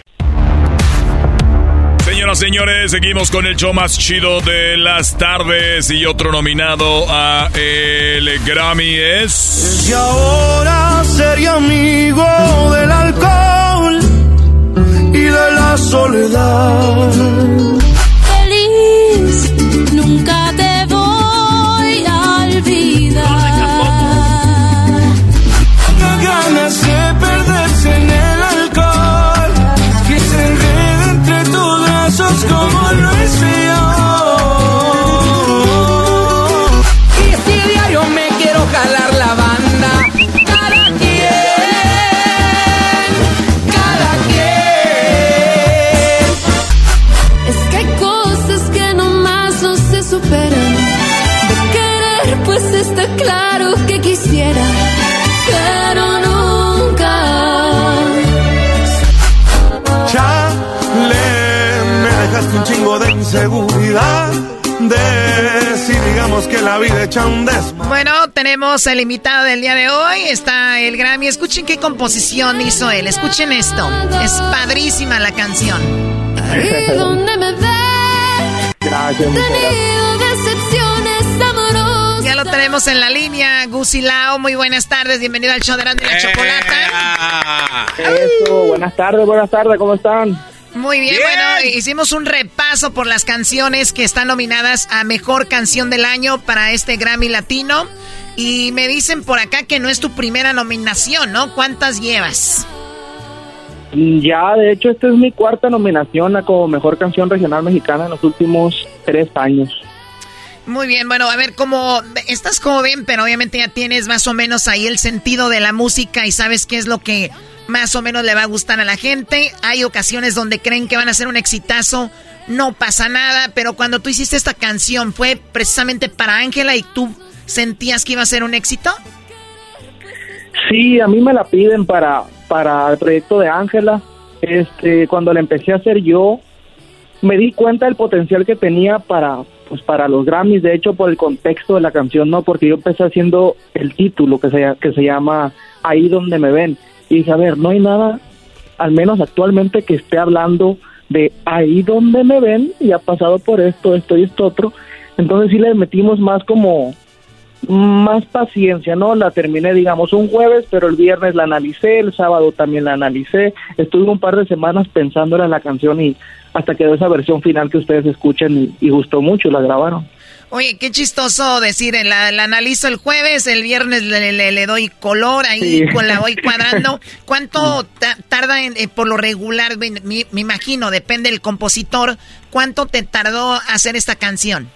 Señoras, señores, seguimos con el show más chido de las tardes y otro nominado a el Grammy es...
Y ahora sería amigo del alcohol y de la soledad.
Feliz, nunca te
chingo de si digamos que la vida echa un des.
Bueno, tenemos el invitado del día de hoy. Está el Grammy. Escuchen qué composición hizo él. Escuchen esto. Es padrísima la canción.
Ahí donde me ves,
Gracias,
decepciones amorosas.
Ya lo tenemos en la línea. Gusilao, muy buenas tardes. Bienvenido al show de la Chocolata.
Eso, buenas tardes, buenas tardes, ¿cómo están?
Muy bien, bueno, hicimos un repaso por las canciones que están nominadas a Mejor Canción del Año para este Grammy Latino. Y me dicen por acá que no es tu primera nominación, ¿no? ¿Cuántas llevas?
Ya, de hecho, esta es mi cuarta nominación a como mejor canción regional mexicana en los últimos tres años.
Muy bien, bueno, a ver, como estás joven, pero obviamente ya tienes más o menos ahí el sentido de la música y sabes qué es lo que más o menos le va a gustar a la gente. Hay ocasiones donde creen que van a ser un exitazo, no pasa nada, pero cuando tú hiciste esta canción, ¿fue precisamente para Ángela y tú sentías que iba a ser un éxito?
Sí, a mí me la piden para, para el proyecto de Ángela. Este, cuando la empecé a hacer yo, me di cuenta del potencial que tenía para, pues, para los Grammys. De hecho, por el contexto de la canción, no, porque yo empecé haciendo el título que se, que se llama Ahí donde me ven. Y dije, a ver, no hay nada, al menos actualmente, que esté hablando de ahí donde me ven y ha pasado por esto, esto y esto otro. Entonces sí le metimos más como más paciencia, ¿no? La terminé, digamos, un jueves, pero el viernes la analicé, el sábado también la analicé. Estuve un par de semanas pensándola en la canción y hasta quedó esa versión final que ustedes escuchan y, y gustó mucho, la grabaron.
Oye, qué chistoso decir, eh, la, la analizo el jueves, el viernes le, le- le doy color, ahí
Sí.
con la voy cuadrando. ¿Cuánto ta- tarda en, eh, por lo regular? Me, me- imagino, depende del compositor. ¿Cuánto te tardó hacer esta canción?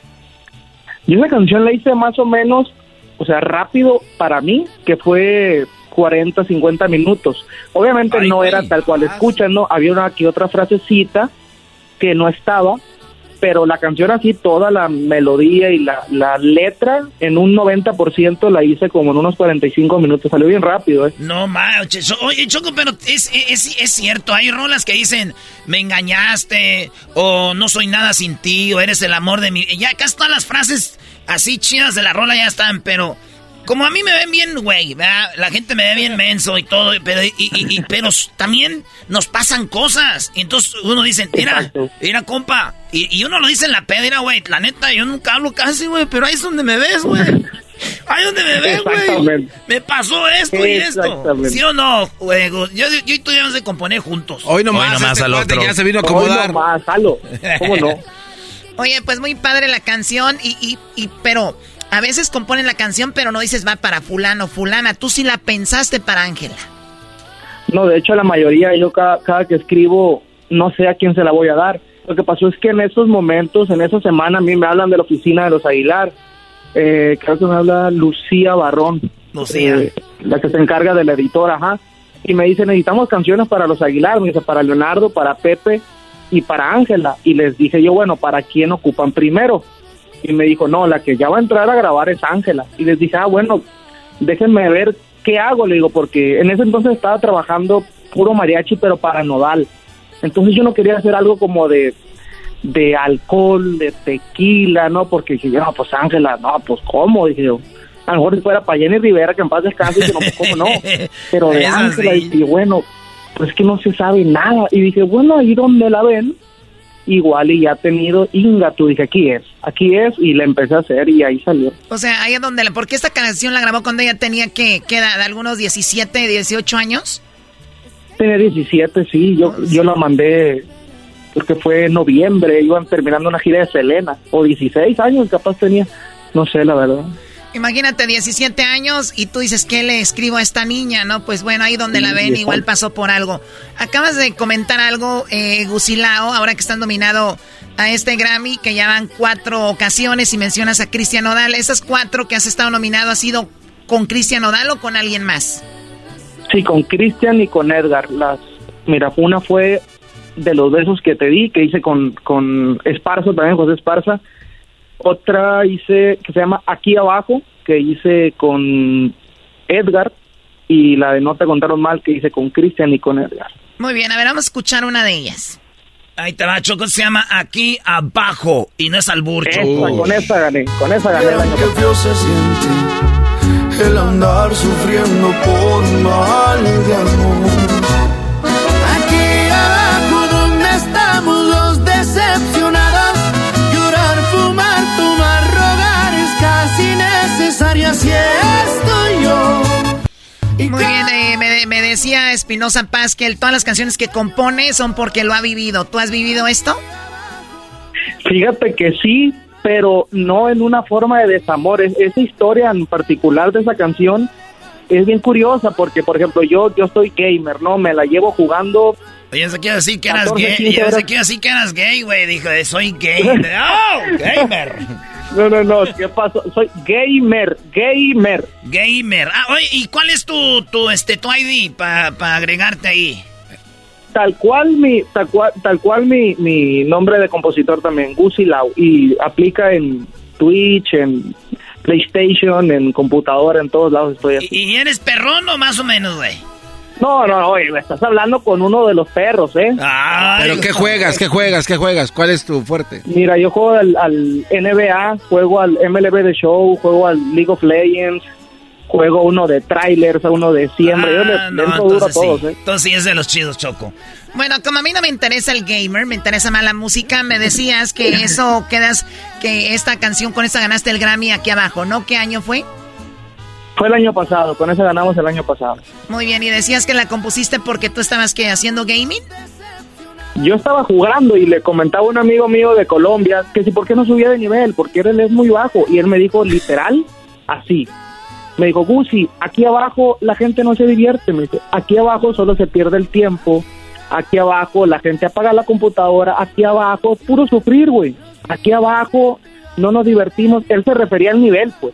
Y esa canción la hice más o menos, o sea, rápido para mí, que fue 40, 50 minutos. Obviamente no era tal cual escuchan, ¿no? Había una que otra frasecita que no estaba, pero la canción así, toda la melodía y la, la letra, en un 90% la hice como en unos 45 minutos. Salió bien rápido, ¿eh?
No manches. Oye, Choco, pero es, es, es cierto. Hay rolas que dicen, me engañaste, o no soy nada sin ti, o eres el amor de mi. Ya casi todas las frases así chidas de la rola ya están, pero. Como a mí me ven bien, güey, la gente me ve bien menso y todo, pero, y, y- y- pero también nos pasan cosas. Y entonces uno dice, mira, mira, compa. Y, y uno lo dice en la peda, mira, güey, la neta, yo nunca hablo casi, güey, pero ahí es donde me ves, güey. Ahí es donde me ves, güey.
Exactamente.
Me pasó esto y esto.
Exactamente.
¿Sí o no, güey? Yo, yo y tú debemos de componer juntos.
Hoy nomás,
Hoy nomás
este
al otro.
ya se vino a acomodar.
Hoy nomás, halo. ¿Cómo no?
Oye, pues muy padre la canción, y, y, y pero a veces componen la canción, pero no dices va para fulano, fulana. Tú sí la pensaste para Ángela.
No, de hecho la mayoría, yo cada, cada que escribo, no sé a quién se la voy a dar. Lo que pasó es que en esos momentos, en esa semana, a mí me hablan de la oficina de los Aguilar. Eh, creo que me habla Lucía Barrón.
Lucía.
eh, la que se encarga de la editora, ajá. Y me dice, necesitamos canciones para los Aguilar, me dice, para Leonardo, para Pepe y para Ángela. Y les dije yo, bueno, ¿para quién ocupan primero? Y me dijo, no, la que ya va a entrar a grabar es Ángela. Y les dije, ah, bueno, déjenme ver qué hago, le digo, porque en ese entonces estaba trabajando puro mariachi, pero para nodal. Entonces yo no quería hacer algo como de, de alcohol, de tequila, ¿no? Porque dije, no, pues Ángela, no, pues ¿cómo? Dije yo, a lo mejor si fuera para Jenny Rivera, que en paz descanse, dije, no, pues ¿cómo no? Pero de Ángela,
sí.
dije, bueno, pues que no se sabe nada. Y dije, bueno, ahí donde la ven, igual y ya ha tenido Inga, tú dije, aquí es, aquí es, y la empecé a hacer y ahí salió.
O sea, ahí es donde la... Porque esta canción la grabó cuando ella tenía que, ¿qué edad? ¿Algunos 17, 18 años?
Tenía 17, sí, yo, yo la mandé, porque fue en noviembre, iban terminando una gira de Selena, o 16 años capaz tenía, no sé, la verdad.
Imagínate, 17 años y tú dices, ¿qué le escribo a esta niña? No, pues bueno, ahí donde la ven igual pasó por algo. Acabas de comentar algo, eh, Gusilao, ahora que están nominado a este Grammy, que ya van cuatro ocasiones y mencionas a Cristian Nodal. ¿Esas cuatro que has estado nominado ha sido con Cristian Nodal o con alguien más?
Sí, con Cristian y con Edgar. Las, mira, una fue de los besos que te di, que hice con, con Esparza, también José Esparza. Otra hice que se llama Aquí Abajo, que hice con Edgar y la de No te contaron mal que hice con Cristian y con Edgar.
Muy bien, a ver, vamos a escuchar una de ellas.
Ahí te va, Choco, se llama Aquí Abajo y no es al burcho.
con esa gané, con esa gané el año
que se siente el andar sufriendo por mal de amor.
Muy bien, eh, me, me, decía Espinosa Paz que todas las canciones que compone son porque lo ha vivido. ¿Tú has vivido esto?
Fíjate que sí, pero no en una forma de desamor. esa historia en particular de esa canción es bien curiosa porque, por ejemplo, yo yo soy gamer, ¿no? Me la llevo jugando
se quiere decir que eras gay. Yo se quiere decir que eras gay, güey. Dijo, soy gay. ¡Oh! Gamer.
No, no, no, ¿qué pasó? Soy gamer, gamer.
Gamer. Ah, oye, ¿y cuál es tu, tu, este, tu ID para agregarte ahí?
Tal cual mi, tal cual, tal cual mi, mi nombre de compositor también, Gucci Lau, y aplica en Twitch, en PlayStation, en computadora, en todos lados estoy así.
¿Y, eres perrón o más o menos, güey?
No, no, oye, estás hablando con uno de los perros, ¿eh?
¿Pero qué juegas? ¿Qué juegas? ¿Qué juegas? ¿Cuál es tu fuerte?
Mira, yo juego al, NBA, juego al MLB The Show, juego al League of Legends, juego uno de trailers, uno de siembra. yo le, ah, no,
entonces, todos, ¿eh? Entonces sí es de los chidos, Choco.
Bueno, como a mí no me interesa el gamer, me interesa más la música, me decías que eso quedas, que esta canción con esta ganaste el Grammy aquí abajo, ¿no? ¿Qué año fue?
Fue el año pasado, con esa ganamos el año pasado.
Muy bien, y decías que la compusiste porque tú estabas que haciendo gaming.
Yo estaba jugando y le comentaba a un amigo mío de Colombia que si por qué no subía de nivel, porque él es muy bajo y él me dijo literal así. Me dijo, Gusi, aquí abajo la gente no se divierte, me dice, aquí abajo solo se pierde el tiempo, aquí abajo la gente apaga la computadora, aquí abajo puro sufrir, güey. Aquí abajo no nos divertimos, él se refería al nivel, pues.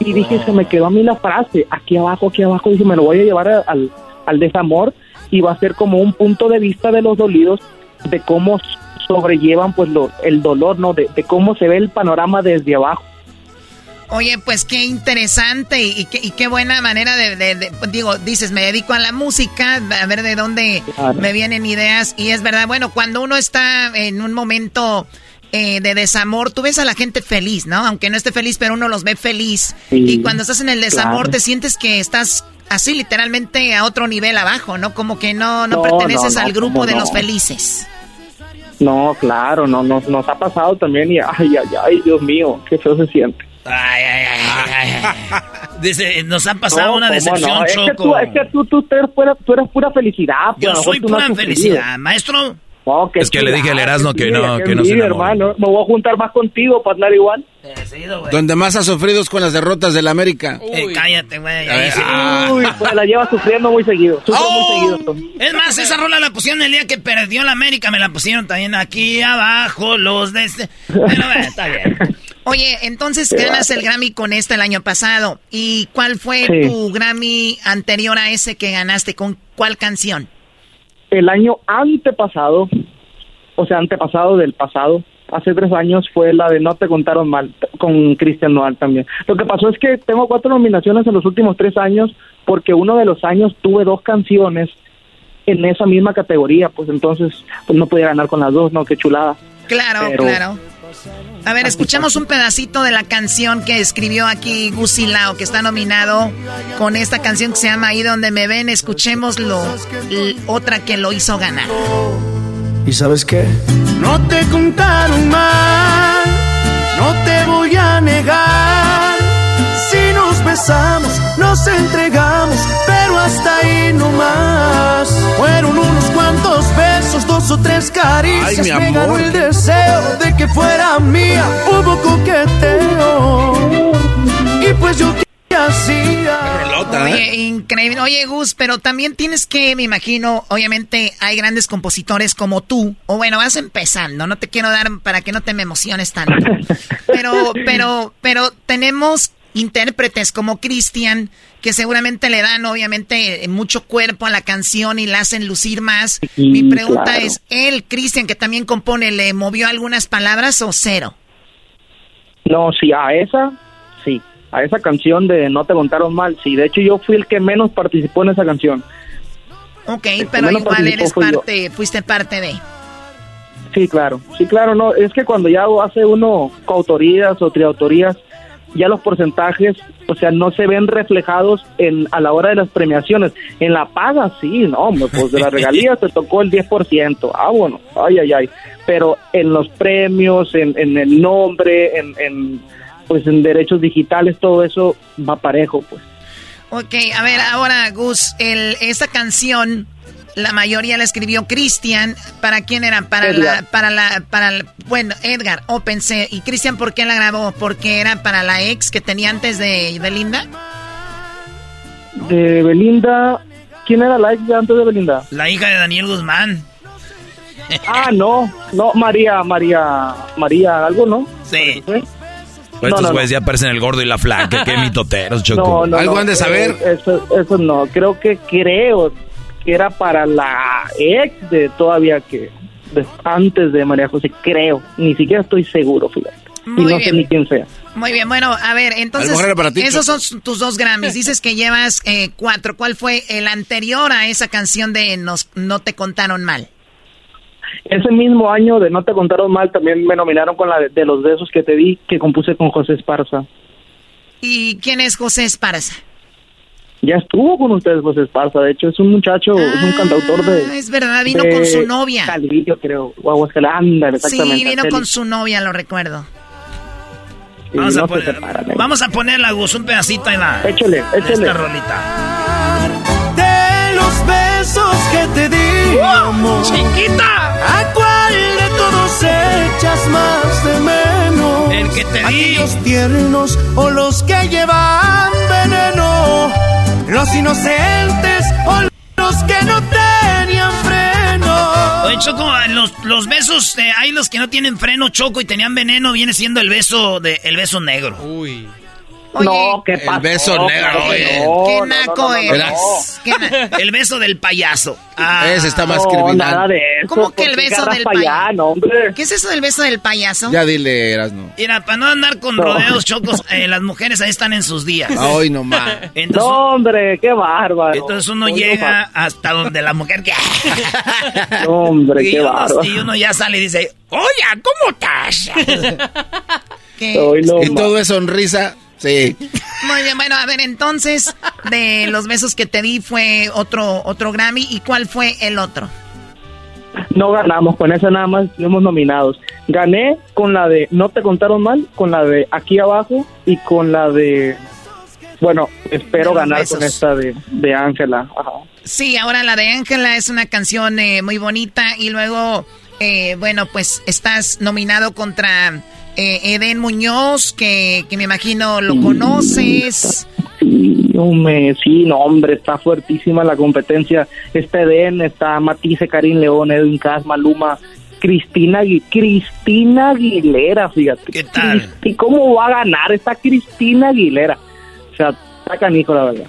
Y dije, se me quedó a mí la frase, aquí abajo, aquí abajo, dije, me lo voy a llevar al, al desamor y va a ser como un punto de vista de los dolidos de cómo sobrellevan pues lo, el dolor, ¿no? De, cómo se ve el panorama desde abajo.
Oye, pues qué interesante y, qué, qué buena manera de, digo, dices, me dedico a la música, a ver de dónde me vienen ideas. Y es verdad, bueno, cuando uno está en un momento eh, de desamor, tú ves a la gente feliz, ¿no? Aunque no esté feliz, pero uno los ve feliz. y cuando estás en el desamor, te sientes que estás así literalmente a otro nivel abajo, ¿no? Como que no, no, perteneces al grupo de los felices.
No, claro, no, nos, nos ha pasado también y ay, ay, ay, Dios mío, qué feo se siente.
Ay, ay, ay, ay. Dice, nos ha pasado una decepción,
Es que tú, es que tú, tú, eres, pura, tú eres pura felicidad.
Yo soy pura felicidad, maestro
es que le dije al Erasmo que no, que no se
hermano. Me voy a juntar más contigo para andar igual.
Donde más ha sufrido es con las derrotas del América.
Eh, cállate, güey.
Uy, pues la lleva sufriendo muy seguido. muy
oh, seguido. Es más, esa rola la pusieron el día que perdió la América. Me la pusieron también aquí abajo, los de este. Pero está bien.
Oye, entonces ganas el Grammy con este el año pasado. ¿Y cuál fue tu Grammy anterior a ese que ganaste? ¿Con cuál canción?
El año antepasado, o sea, antepasado del pasado, hace tres años fue la de No te contaron mal con Cristian Noal también. Lo que pasó es que tengo cuatro nominaciones en los últimos tres años porque uno de los años tuve dos canciones en esa misma categoría, pues entonces pues no podía ganar con las dos, ¿no? Qué chulada.
Claro, claro. A ver, escuchamos un pedacito de la canción que escribió aquí Gusilao, que está nominado con esta canción que se llama Ahí donde me ven. Escuchémoslo, otra que lo hizo ganar.
¿Y sabes qué? No te contaron mal, no te voy a negar. Besamos, nos entregamos, pero hasta ahí no más. Fueron unos cuantos besos, dos o tres caricias. Ay, me ganó el deseo de que fuera mía. Hubo coqueteo. Y pues yo hacía.
Oye, ¿eh? increíble. Oye, Gus, pero también tienes que, me imagino, obviamente hay grandes compositores como tú. O bueno, vas empezando, no te quiero dar para que no te me emociones tanto. Pero, pero, pero tenemos intérpretes como Cristian, que seguramente le dan obviamente mucho cuerpo a la canción y la hacen lucir más. Mi pregunta es, ¿él, Cristian, que también compone, le movió algunas palabras o cero?
No, sí, a esa, sí. a esa canción de No te contaron mal. Sí, de hecho yo fui el que menos participó en esa canción.
Ok, pero igual eres parte, fuiste parte de...
Sí, claro, sí, claro, no, es que cuando ya hace uno coautorías o triautorías, ya los porcentajes, o sea, no se ven reflejados en a la hora de las premiaciones. En la paga, sí, no, pues de la regalía se tocó el 10%. Ah, bueno, ay, ay, ay. Pero en los premios, en, en el nombre, en, en, pues en derechos digitales, todo eso va parejo, pues.
Ok, a ver, ahora, Gus, el, esta canción la mayoría la escribió Cristian. ¿Para quién era? Para la, para la, para bueno, Edgar, o pensé. ¿Y Cristian por qué la grabó? ¿Porque era para la ex que tenía antes de Belinda?
De Belinda, ¿quién era la ex de antes de Belinda?
La hija de Daniel Guzmán.
Ah, no, no, María, María, María, algo, ¿no?
Sí.
Pues estos güeyes ya aparecen el gordo y la flaca, qué mitoteros, Choco.
¿Algo han de saber?
Eso, eso no, creo que creo, que era para la ex de todavía que antes de María José, creo. Ni siquiera estoy seguro, fíjate. y no sé ni quién sea.
Muy bien, bueno, a ver, entonces, esos son tus dos Grammys. Dices que llevas eh, cuatro. ¿Cuál fue el anterior a esa canción de Nos, No Te Contaron Mal?
Ese mismo año de No Te Contaron Mal también me nominaron con la de, de los besos que te di, que compuse con José Esparza.
¿Y quién es José Esparza?
Ya estuvo con ustedes José Esparza, de hecho es un muchacho, es un cantautor de...
Ah, es verdad, vino con su novia.
Calvillo, creo, o Aguascalientes, exactamente.
Sí, vino con su novia, lo recuerdo.
vamos, a poner, vamos a ponerla, Gus, un pedacito ahí va.
Échale, échale.
Esta rolita.
De los besos que te di, amor.
¡Chiquita!
¿A cuál de todos echas más de menos?
El que te di.
Aquellos tiernos o los que llevan los inocentes o los que no tenían freno.
Oye, Choco, los, los besos, eh, hay los que no tienen freno, Choco, y tenían veneno, viene siendo el beso de el beso negro.
Uy.
No, ¿qué pasa?
El beso negro, oye.
¿Qué naco eres? ¿Qué na-
El beso del payaso.
Ah.
Ese está más
No,
criminal.
nada de eso.
¿Cómo que el
¿por qué
beso del payaso?
no?
¿Qué es eso del beso del payaso?
Ya dile, Erasno.
Mira, para no andar con
No.
rodeos, Chocos, eh, las mujeres ahí están en sus días.
Ay, no más.
No, hombre, qué bárbaro.
entonces uno
Oye,
llega hasta donde la mujer que...
No, hombre,
y,
qué
uno,
bárbaro.
y uno ya sale y dice, oye, ¿cómo estás?
No
Y todo es sonrisa. Sí.
Muy bien, bueno, a ver, entonces, de los besos que te di fue otro, otro Grammy. ¿Y cuál fue el otro?
No ganamos, con esa nada más fuimos nominados. Gané con la de No te contaron mal, con la de Aquí abajo y con la de... Bueno, espero
De
ganar
besos.
con esta de de Ángela. Ajá.
Sí, ahora la de Ángela es una canción eh, muy bonita. Y luego, eh, bueno, pues estás nominado contra eh, Eden Muñoz, que, que me imagino lo conoces.
Sí, hombre, sí, no, hombre, está fuertísima la competencia. Está Eden, está Matisse, Karim León, Edwin Cas, Maluma, Cristina, Cristina Aguilera, fíjate.
¿Qué tal?
¿Y cómo va a ganar esta Cristina Aguilera? O sea, está canijo, la verdad.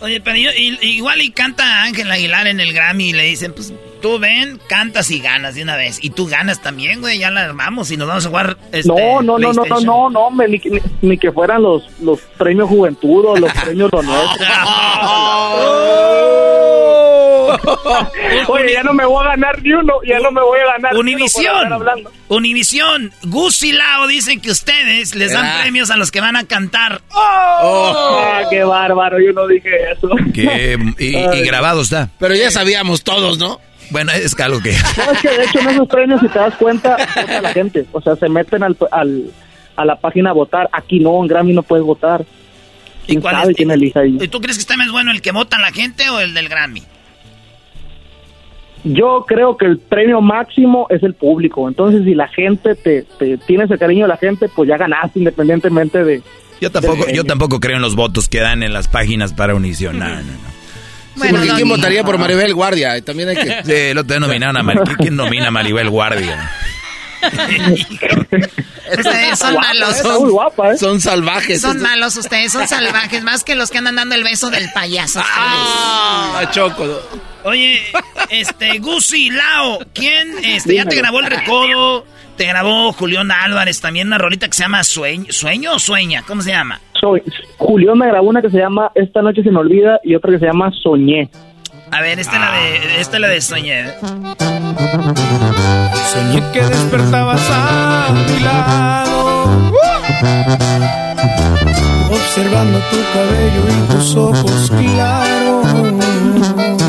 Oye, pero yo- igual y canta Ángel Aguilar en el Grammy y le dicen, pues tú ven, cantas y ganas de una vez. Y tú ganas también, güey, ya la armamos y nos vamos a jugar. Este,
No, no, no, no, no, no, no, hombre, ni, ni- que fueran los, los premios Juventud o los premios Lo Nuestro. Oye, ya no me voy a ganar ni uno, ya no me voy a ganar
Univisión. Univisión, Gus y Lao dicen que ustedes les dan
Ah.
premios a los que van a cantar.
Ah, qué bárbaro, yo no dije eso.
Que, y, y grabado está.
Pero ya sabíamos todos, ¿no?
Bueno, es algo que...
No, es que de hecho en esos premios, si te das cuenta, vota la gente. O sea, se meten al, al, a la página a votar. Aquí no, en Grammy no puedes votar.
¿Y
¿Quién
cuál
sabe
es?
quién elige ahí?
¿Y tú crees que está más bueno el que vota la gente o el del Grammy?
Yo creo que el premio máximo es el público. Entonces, si la gente te, te tienes el cariño de la gente, pues ya ganaste independientemente de...
Yo tampoco, yo tampoco creo en los votos que dan en las páginas para Unición. No, no, no.
Porque ¿quién votaría por Maribel Guardia? También hay que...
Sí, el otro día nominaron a Mar- ¿Quién nomina a Maribel Guardia?
Ustedes son malos.
Está muy guapa, ¿eh?
Son salvajes.
Son malos ustedes, son salvajes, más que los que andan dando el beso del payaso.
Ah, Choco.
Oye, este, Gus y Lao, ¿quién este, ya te grabó el recodo? Te grabó Julián Álvarez también una rolita que se llama Sueño, ¿Sueño o Sueña? ¿Cómo se llama?
Soy, Julián me grabó una que se llama Esta noche se me olvida y otra que se llama Soñé.
A ver, esta, es, la de, esta es la de Soñé.
Soñé que despertabas a mi lado. Observando tu cabello y tus ojos claros.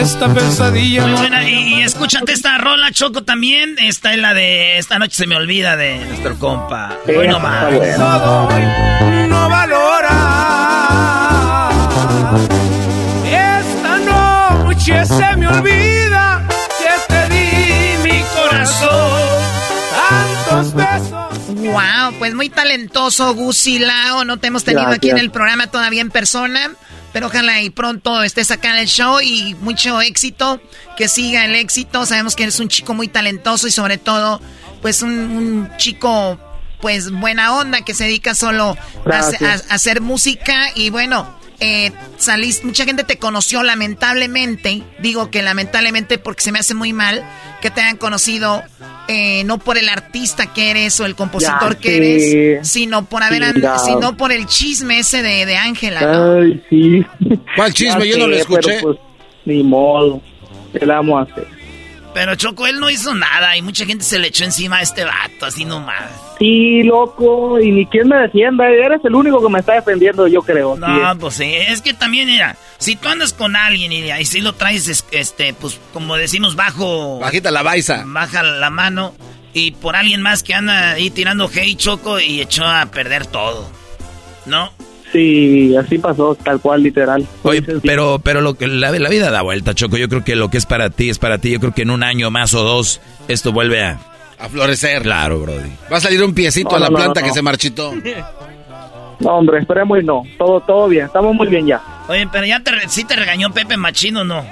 Esta pesadilla.
Muy buena. Y, escúchate esta rola, Choco, también. Esta es la de Esta noche se me olvida de nuestro compa. Bueno, más.
Todo no valora. Esta noche se me olvida que te di mi corazón. Tantos besos.
Wow, pues muy talentoso, Gusilao. No te hemos tenido aquí en el programa todavía en persona. Pero ojalá y pronto estés acá en el show y mucho éxito, que siga el éxito. Sabemos que eres un chico muy talentoso y sobre todo, pues un, chico, pues buena onda que se dedica solo a, hacer música y bueno, eh, salís, mucha gente te conoció lamentablemente, digo que lamentablemente porque se me hace muy mal que te hayan conocido eh, no por el artista que eres o el compositor que eres, sino por haber sino por el chisme ese de Ángela.
Ay, sí.
¿Cuál chisme? Yo no lo escuché.
pues, ni modo. ¿Qué le vamos a hacer?
Pero Choco, él no hizo nada y mucha gente se le echó encima a este vato, así nomás.
Sí, loco, y ni quien me defienda, eres el único que me está defendiendo, yo creo.
No, pues sí, es que también, mira, si tú andas con alguien y, y si lo traes, este, pues como decimos, bajo...
Bajita la baisa.
Baja la mano y por alguien más que anda ahí tirando hey Choco y echó a perder todo, ¿no?
Sí, así pasó, tal cual, literal.
Oye, pero, pero lo que la, la, vida da vuelta, Choco. Yo creo que lo que es para ti es para ti. Yo creo que en un año más o dos esto vuelve a...
A florecer.
Claro, Brody.
Va a salir un piecito a la planta que se marchitó.
No, hombre, esperemos y no. Todo, todo bien, estamos muy bien ya.
Oye, pero ya te, sí te regañó Pepe Machino, ¿no?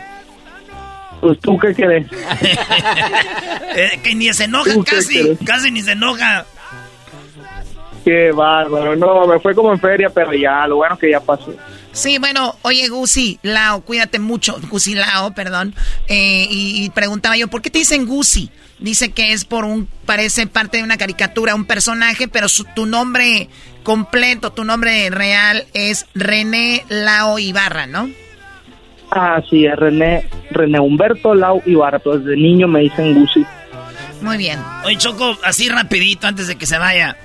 Pues tú qué crees.
eh, que ni se enoja casi, casi ni se enoja.
Qué bárbaro. No, me fue como en feria, pero ya, lo bueno que ya pasó.
Sí, bueno, oye, Gusi, Lao, cuídate mucho. Gusi Lao, perdón. Eh, y, preguntaba yo, ¿por qué te dicen Gusi? Dice que es por un, parece parte de una caricatura, un personaje, pero tu nombre completo, tu nombre real es René Lao Ibarra, ¿no?
Ah, sí, es René, René Humberto Lao Ibarra, pues de niño me dicen Gusi.
Muy bien.
Oye, Choco, así rapidito antes de que se vaya.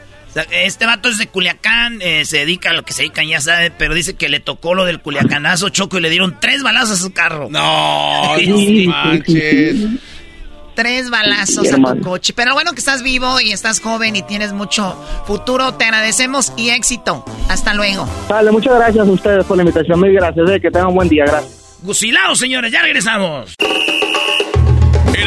Este vato es de Culiacán, eh, se dedica a lo que se dedican, ya sabe, pero dice que le tocó lo del Culiacanazo Choco y le dieron tres balazos a su carro.
No, no manches.
Tres balazos a tu coche. Pero bueno que estás vivo y estás joven y tienes mucho futuro. Te agradecemos y éxito. Hasta luego.
Vale, muchas gracias a ustedes por la invitación. Mil gracias. Eh, que tengan un buen día. Gracias.
Gusilao, señores. Ya regresamos.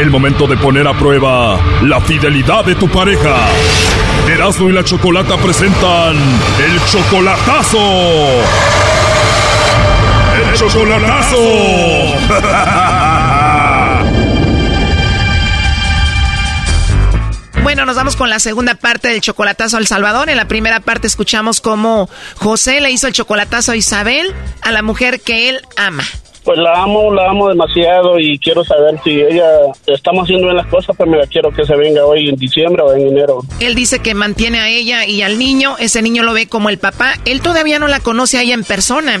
El momento de poner a prueba la fidelidad de tu pareja. Erasmo y la Chocolata presentan el chocolatazo. El chocolatazo.
Bueno, nos vamos con la segunda parte del chocolatazo al Salvador. En la primera parte escuchamos cómo José le hizo el chocolatazo a Isabel, a la mujer que él ama.
Pues la amo, la amo demasiado y quiero saber si ella estamos haciendo bien las cosas, pero me la quiero que se venga hoy en diciembre o en enero.
Él dice que mantiene a ella y al niño, ese niño lo ve como el papá. Él todavía no la conoce a ella en persona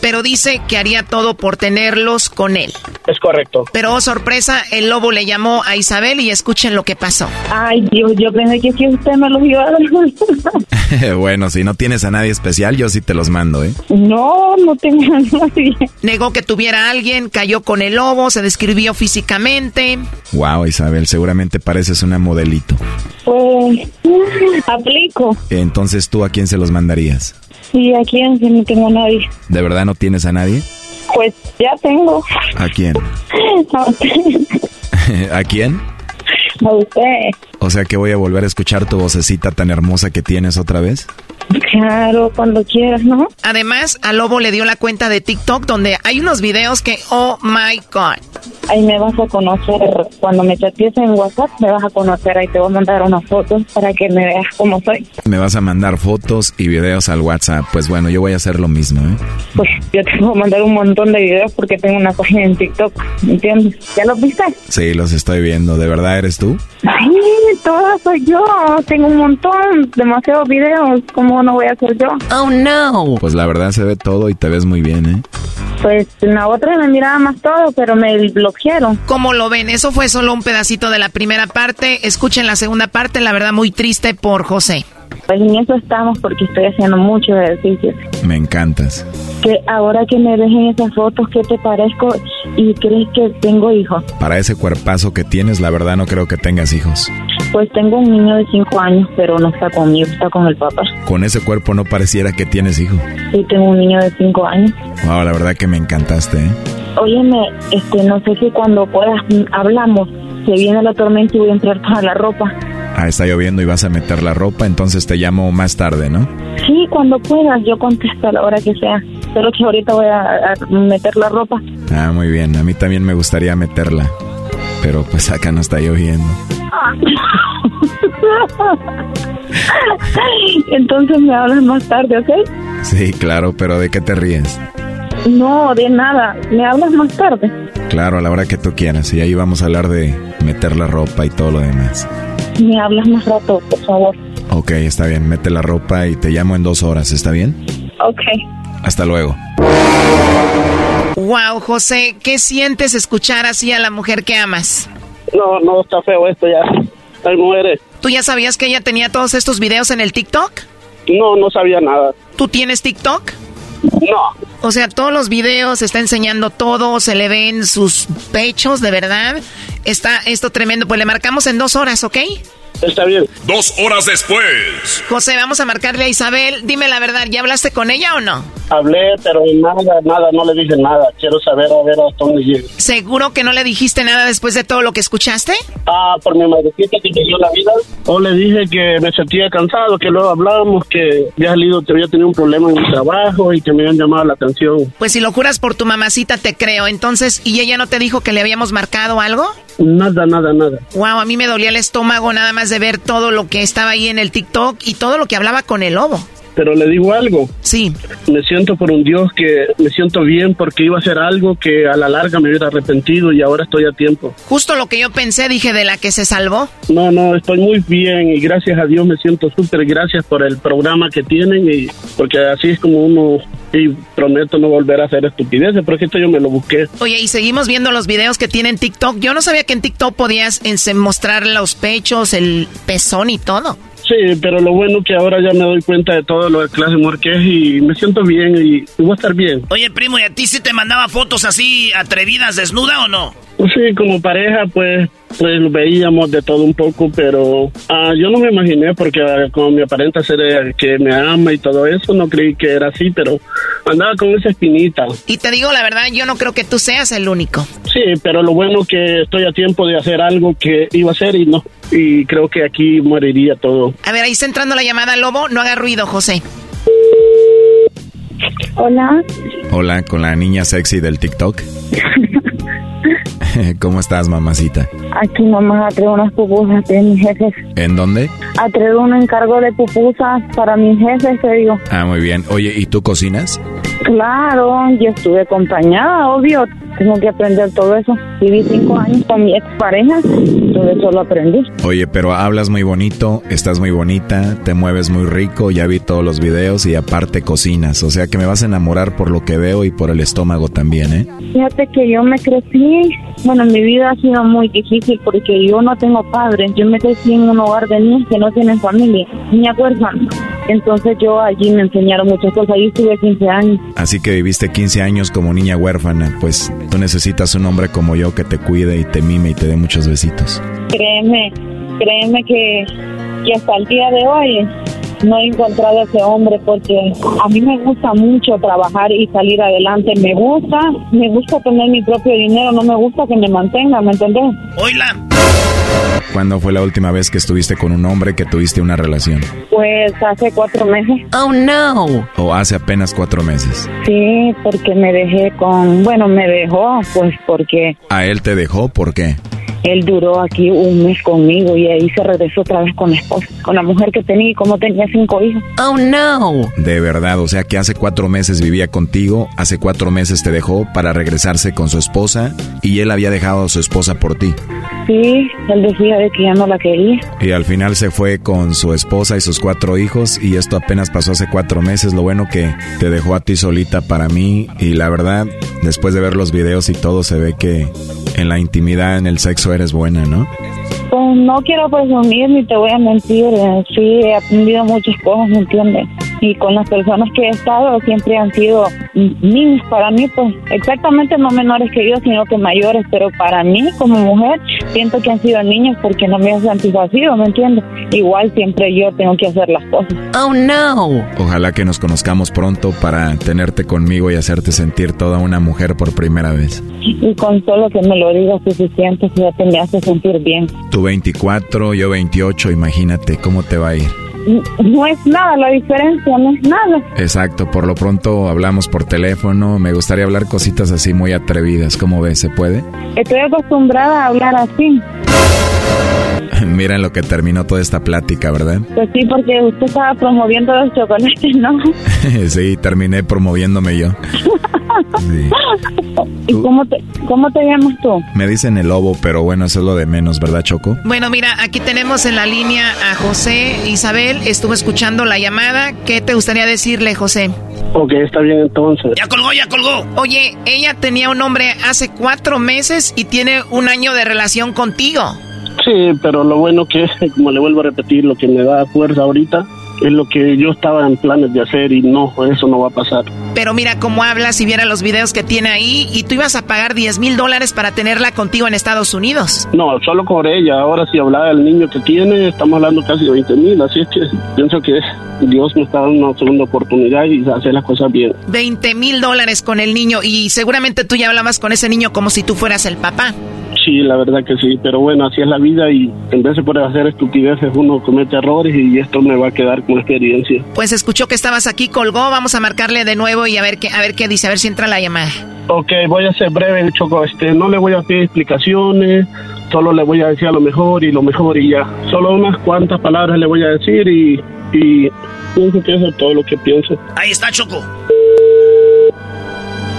pero dice que haría todo por tenerlos con él.
Es correcto.
Pero oh, sorpresa, el lobo le llamó a Isabel y escuchen lo que pasó.
Ay, Dios, yo pensé que si usted me los iba a dar.
bueno, si no tienes a nadie especial, yo sí te los mando, ¿eh?
No, no tengo a nadie.
Negó que tuviera a alguien, cayó con el lobo, se describió físicamente.
Wow, Isabel, seguramente pareces una modelito.
Pues, aplico.
Entonces, ¿tú a quién se los mandarías?
Sí, ¿a quién? Si no tengo a nadie.
¿De verdad no tienes a nadie?
Pues ya tengo.
¿A quién? ¿A quién?
A usted.
O sea que voy a volver a escuchar tu vocecita tan hermosa que tienes otra vez.
Claro, cuando quieras, ¿no?
Además, a Lobo le dio la cuenta de TikTok donde hay unos videos que, oh my God.
Ahí me vas a conocer, cuando me chatees en WhatsApp, me vas a conocer, ahí te voy a mandar unas fotos para que me veas cómo soy.
Me vas a mandar fotos y videos al WhatsApp. Pues bueno, yo voy a hacer lo mismo, ¿eh?
Pues yo te voy a mandar un montón de videos porque tengo una página en TikTok, ¿me entiendes? ¿Ya los viste?
Sí, los estoy viendo. ¿De verdad eres tú?
Ay, toda soy yo. Tengo un montón, demasiados videos. ¿Cómo no voy a ser yo?
Oh, no.
Pues la verdad se ve todo y te ves muy bien, ¿eh?
Pues en la otra me miraba más todo, pero me bloquearon.
¿Cómo lo ven? Eso fue solo un pedacito de la primera parte. Escuchen la segunda parte, la verdad muy triste por José.
Pues en eso estamos porque estoy haciendo mucho ejercicio.
Me encantas.
Que ahora que me dejen esas fotos, ¿qué te parezco? ¿Y crees que tengo hijos?
Para ese cuerpazo que tienes, la verdad no creo que tengas hijos.
Pues tengo un niño de 5 años, pero no está conmigo, está con el papá.
Con ese cuerpo no pareciera que tienes hijo.
Sí, tengo un niño de 5 años.
Wow, la verdad que me encantaste, ¿eh?
Óyeme, este, no sé si cuando puedas hablamos, se viene la tormenta y voy a entrar toda la ropa.
Ah, está lloviendo y vas a meter la ropa, entonces te llamo más tarde, ¿no?
Sí, cuando puedas, yo contesto a la hora que sea. Pero que ahorita voy a, meter la ropa.
Ah, muy bien, a mí también me gustaría meterla. Pero pues acá no está lloviendo.
Entonces me hablas más tarde, ¿ok?
Sí, claro, pero ¿de qué te ríes?
No, de nada. Me hablas más tarde.
Claro, a la hora que tú quieras. Y ahí vamos a hablar de meter la ropa y todo lo demás.
Me hablas más rato, por favor.
Ok, está bien. Mete la ropa y te llamo en dos horas, ¿está bien?
Ok.
Hasta luego.
Wow, José, ¿qué sientes escuchar así a la mujer que amas?
No, no, está feo esto ya. Hay mujeres.
¿Tú ya sabías que ella tenía todos estos videos en el TikTok?
No, no sabía nada.
¿Tú tienes TikTok?
No.
O sea, todos los videos, está enseñando todo, se le ven sus pechos, de verdad. Está esto tremendo. Pues le marcamos en dos horas, ¿ok?
Está bien.
Dos horas después.
José, vamos a marcarle a Isabel. Dime la verdad, ¿ya hablaste con ella o no?
Hablé, pero nada, nada, no le dije nada. Quiero saber a ver hasta dónde llega.
¿Seguro que no le dijiste nada después de todo lo que escuchaste?
Ah, por mi madrecita que me dio la vida. O le dije que me sentía cansado, que luego hablábamos, que había salido, que había tenido un problema en mi trabajo y que me habían llamado la atención.
Pues si lo juras por tu mamacita, te creo. Entonces, ¿y ella no te dijo que le habíamos marcado algo?
Nada, nada, nada.
Wow, a mí me dolía el estómago nada más de ver todo lo que estaba ahí en el TikTok y todo lo que hablaba con el lobo.
Pero le digo algo.
Sí.
Me siento por un Dios que me siento bien porque iba a hacer algo que a la larga me hubiera arrepentido y ahora estoy a tiempo.
Justo lo que yo pensé, dije, de la que se salvó.
No, no, estoy muy bien y gracias a Dios me siento súper gracias por el programa que tienen y porque así es como uno y prometo no volver a hacer estupideces, porque esto yo me lo busqué.
Oye, y seguimos viendo los videos que tienen TikTok. Yo no sabía que en TikTok podías mostrar los pechos, el pezón y todo.
Sí, pero lo bueno que ahora ya me doy cuenta de todo lo de clase Marqués y me siento bien y, voy a estar bien.
Oye, primo, ¿y a ti sí te mandaba fotos así atrevidas, desnuda o no?
Pues sí, como pareja, pues pues veíamos de todo un poco, pero ah, yo no me imaginé porque ah, como me aparenta ser eh, que me ama y todo eso, no creí que era así, pero andaba con esa espinita.
Y te digo la verdad, yo no creo que tú seas el único.
Sí, pero lo bueno que estoy a tiempo de hacer algo que iba a hacer y no, y creo que aquí moriría todo.
A ver, ahí está entrando la llamada, Lobo, no haga ruido, José.
Hola.
Hola, con la niña sexy del TikTok. ¿Cómo estás, mamacita?
Aquí, mamá, traigo unas pupusas de mis jefes.
¿En dónde?
Traigo un encargo de pupusas para mis jefes, te digo.
Ah, muy bien. Oye, ¿y tú cocinas?
Claro, yo estuve acompañada, obvio. Tengo que aprender todo eso. Viví cinco años con mi expareja, todo eso lo aprendí.
Oye, pero hablas muy bonito, estás muy bonita, te mueves muy rico, ya vi todos los videos y aparte cocinas. O sea que me vas a enamorar por lo que veo y por el estómago también, ¿eh?
Fíjate que yo me crecí, bueno, mi vida ha sido muy difícil porque yo no tengo padres. Yo me crecí en un hogar de niños que no tienen familia, ni huérfana. Entonces yo allí me enseñaron muchas cosas. Ahí estuve 15 años.
Así que viviste 15 años como niña huérfana. Pues tú necesitas un hombre como yo que te cuide y te mime y te dé muchos besitos.
Créeme, créeme que, que hasta el día de hoy no he encontrado ese hombre porque a mí me gusta mucho trabajar y salir adelante. Me gusta, me gusta tener mi propio dinero, no me gusta que me mantenga, ¿me entendés?
Oila.
¿Cuándo fue la última vez que estuviste con un hombre que tuviste una relación?
Pues hace cuatro meses.
Oh, no.
¿O hace apenas cuatro meses?
Sí, porque me dejé con... Bueno, me dejó, pues porque
¿A él te dejó? ¿Por qué?
Él duró aquí un mes conmigo y ahí se regresó otra vez con la esposa, con la mujer que tenía y como tenía cinco hijos.
Oh, no.
De verdad, o sea que hace cuatro meses vivía contigo, hace cuatro meses te dejó para regresarse con su esposa y él había dejado a su esposa por ti.
Sí, él decía de que ya no la quería.
Y al final se fue con su esposa y sus cuatro hijos y esto apenas pasó hace cuatro meses. Lo bueno que te dejó a ti solita para mí y la verdad, después de ver los videos y todo, se ve que en la intimidad, en el sexo eres buena, ¿no?
Pues no quiero presumir ni te voy a mentir. eh, Sí, he aprendido muchas cosas, ¿me entiendes? Y con las personas que he estado siempre han sido niños para mí, pues exactamente no menores que yo, sino que mayores. Pero para mí, como mujer, siento que han sido niños porque no me han satisfacido, ¿me entiendes? Igual siempre yo tengo que hacer las cosas.
Oh, no.
Ojalá que nos conozcamos pronto para tenerte conmigo y hacerte sentir toda una mujer por primera vez.
Y con solo que me lo digas suficiente, ya te me hace sentir bien.
Tú 24, yo 28, imagínate cómo te va a ir.
No es nada la diferencia, no es nada.
Exacto, por lo pronto hablamos por teléfono, me gustaría hablar cositas así muy atrevidas, ¿cómo ves? ¿Se puede?
Estoy acostumbrada a hablar así.
Mira en lo que terminó toda esta plática, ¿verdad?
Pues sí, porque usted estaba promoviendo los chocolates, ¿no?
sí, terminé promoviéndome yo.
¿Y cómo te, cómo te llamas tú?
Me dicen el lobo, pero bueno, eso es lo de menos, ¿verdad, Choco?
Bueno, mira, aquí tenemos en la línea a José Isabel. Estuvo escuchando la llamada. ¿Qué te gustaría decirle, José?
Ok, está bien entonces.
Ya colgó, ya colgó.
Oye, ella tenía un hombre hace cuatro meses y tiene un año de relación contigo.
Sí, pero lo bueno que, como le vuelvo a repetir, lo que me da fuerza ahorita es lo que yo estaba en planes de hacer y no, eso no va a pasar.
Pero mira cómo habla si viera los videos que tiene ahí y tú ibas a pagar 10 mil dólares para tenerla contigo en Estados Unidos.
No, solo con ella. Ahora si hablaba del niño que tiene, estamos hablando casi de 20 mil, así es que pienso que Dios me está dando una segunda oportunidad y hacer las cosas bien.
20 mil dólares con el niño y seguramente tú ya hablabas con ese niño como si tú fueras el papá.
Sí, la verdad que sí, pero bueno, así es la vida y en vez de por hacer estupideces uno comete errores y esto me va a quedar como experiencia.
Pues escuchó que estabas aquí, colgó, vamos a marcarle de nuevo y a ver qué, a ver qué dice, a ver si entra la llamada.
Ok, voy a ser breve, Choco, este, no le voy a pedir explicaciones, solo le voy a decir a lo mejor y lo mejor y ya. Solo unas cuantas palabras le voy a decir y, y pienso que eso es todo lo que pienso.
Ahí está, Choco.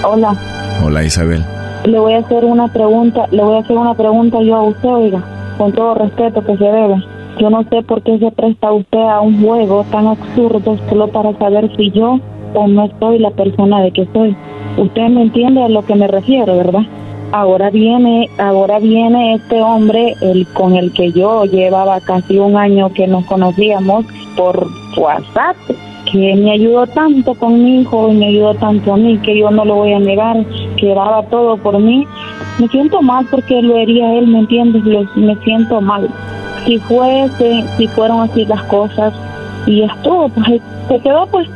Hola,
Hola, Isabel.
Le voy a hacer una pregunta, le voy a hacer una pregunta yo a usted, oiga, con todo respeto que se debe. Yo no sé por qué se presta usted a un juego tan absurdo solo para saber si yo o no soy la persona de que soy. Usted me entiende a lo que me refiero, ¿verdad? Ahora viene, ahora viene este hombre, el con el que yo llevaba casi un año que nos conocíamos por WhatsApp, que me ayudó tanto con mi hijo y me ayudó tanto a mí que yo no lo voy a negar, que daba todo por mí. Me siento mal porque lo haría él, ¿me entiendes? Lo- me siento mal. Si fuese, si fueron así las cosas y estuvo, pues se quedó pues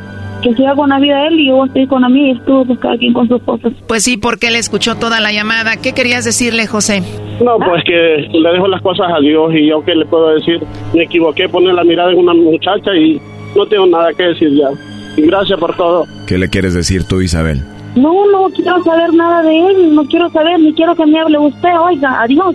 que siga con la vida él y yo estoy con la mía y estuvo pues cada quien con sus cosas.
Pues sí, porque él escuchó toda la llamada. ¿Qué querías decirle, José?
No, pues que le dejo las cosas a Dios y yo qué le puedo decir, me equivoqué, poner la mirada en una muchacha y no tengo nada que decir ya. Y gracias por todo.
¿Qué le quieres decir tú, Isabel?
No, no quiero saber nada de él, no quiero saber, ni quiero que me hable usted, oiga, adiós.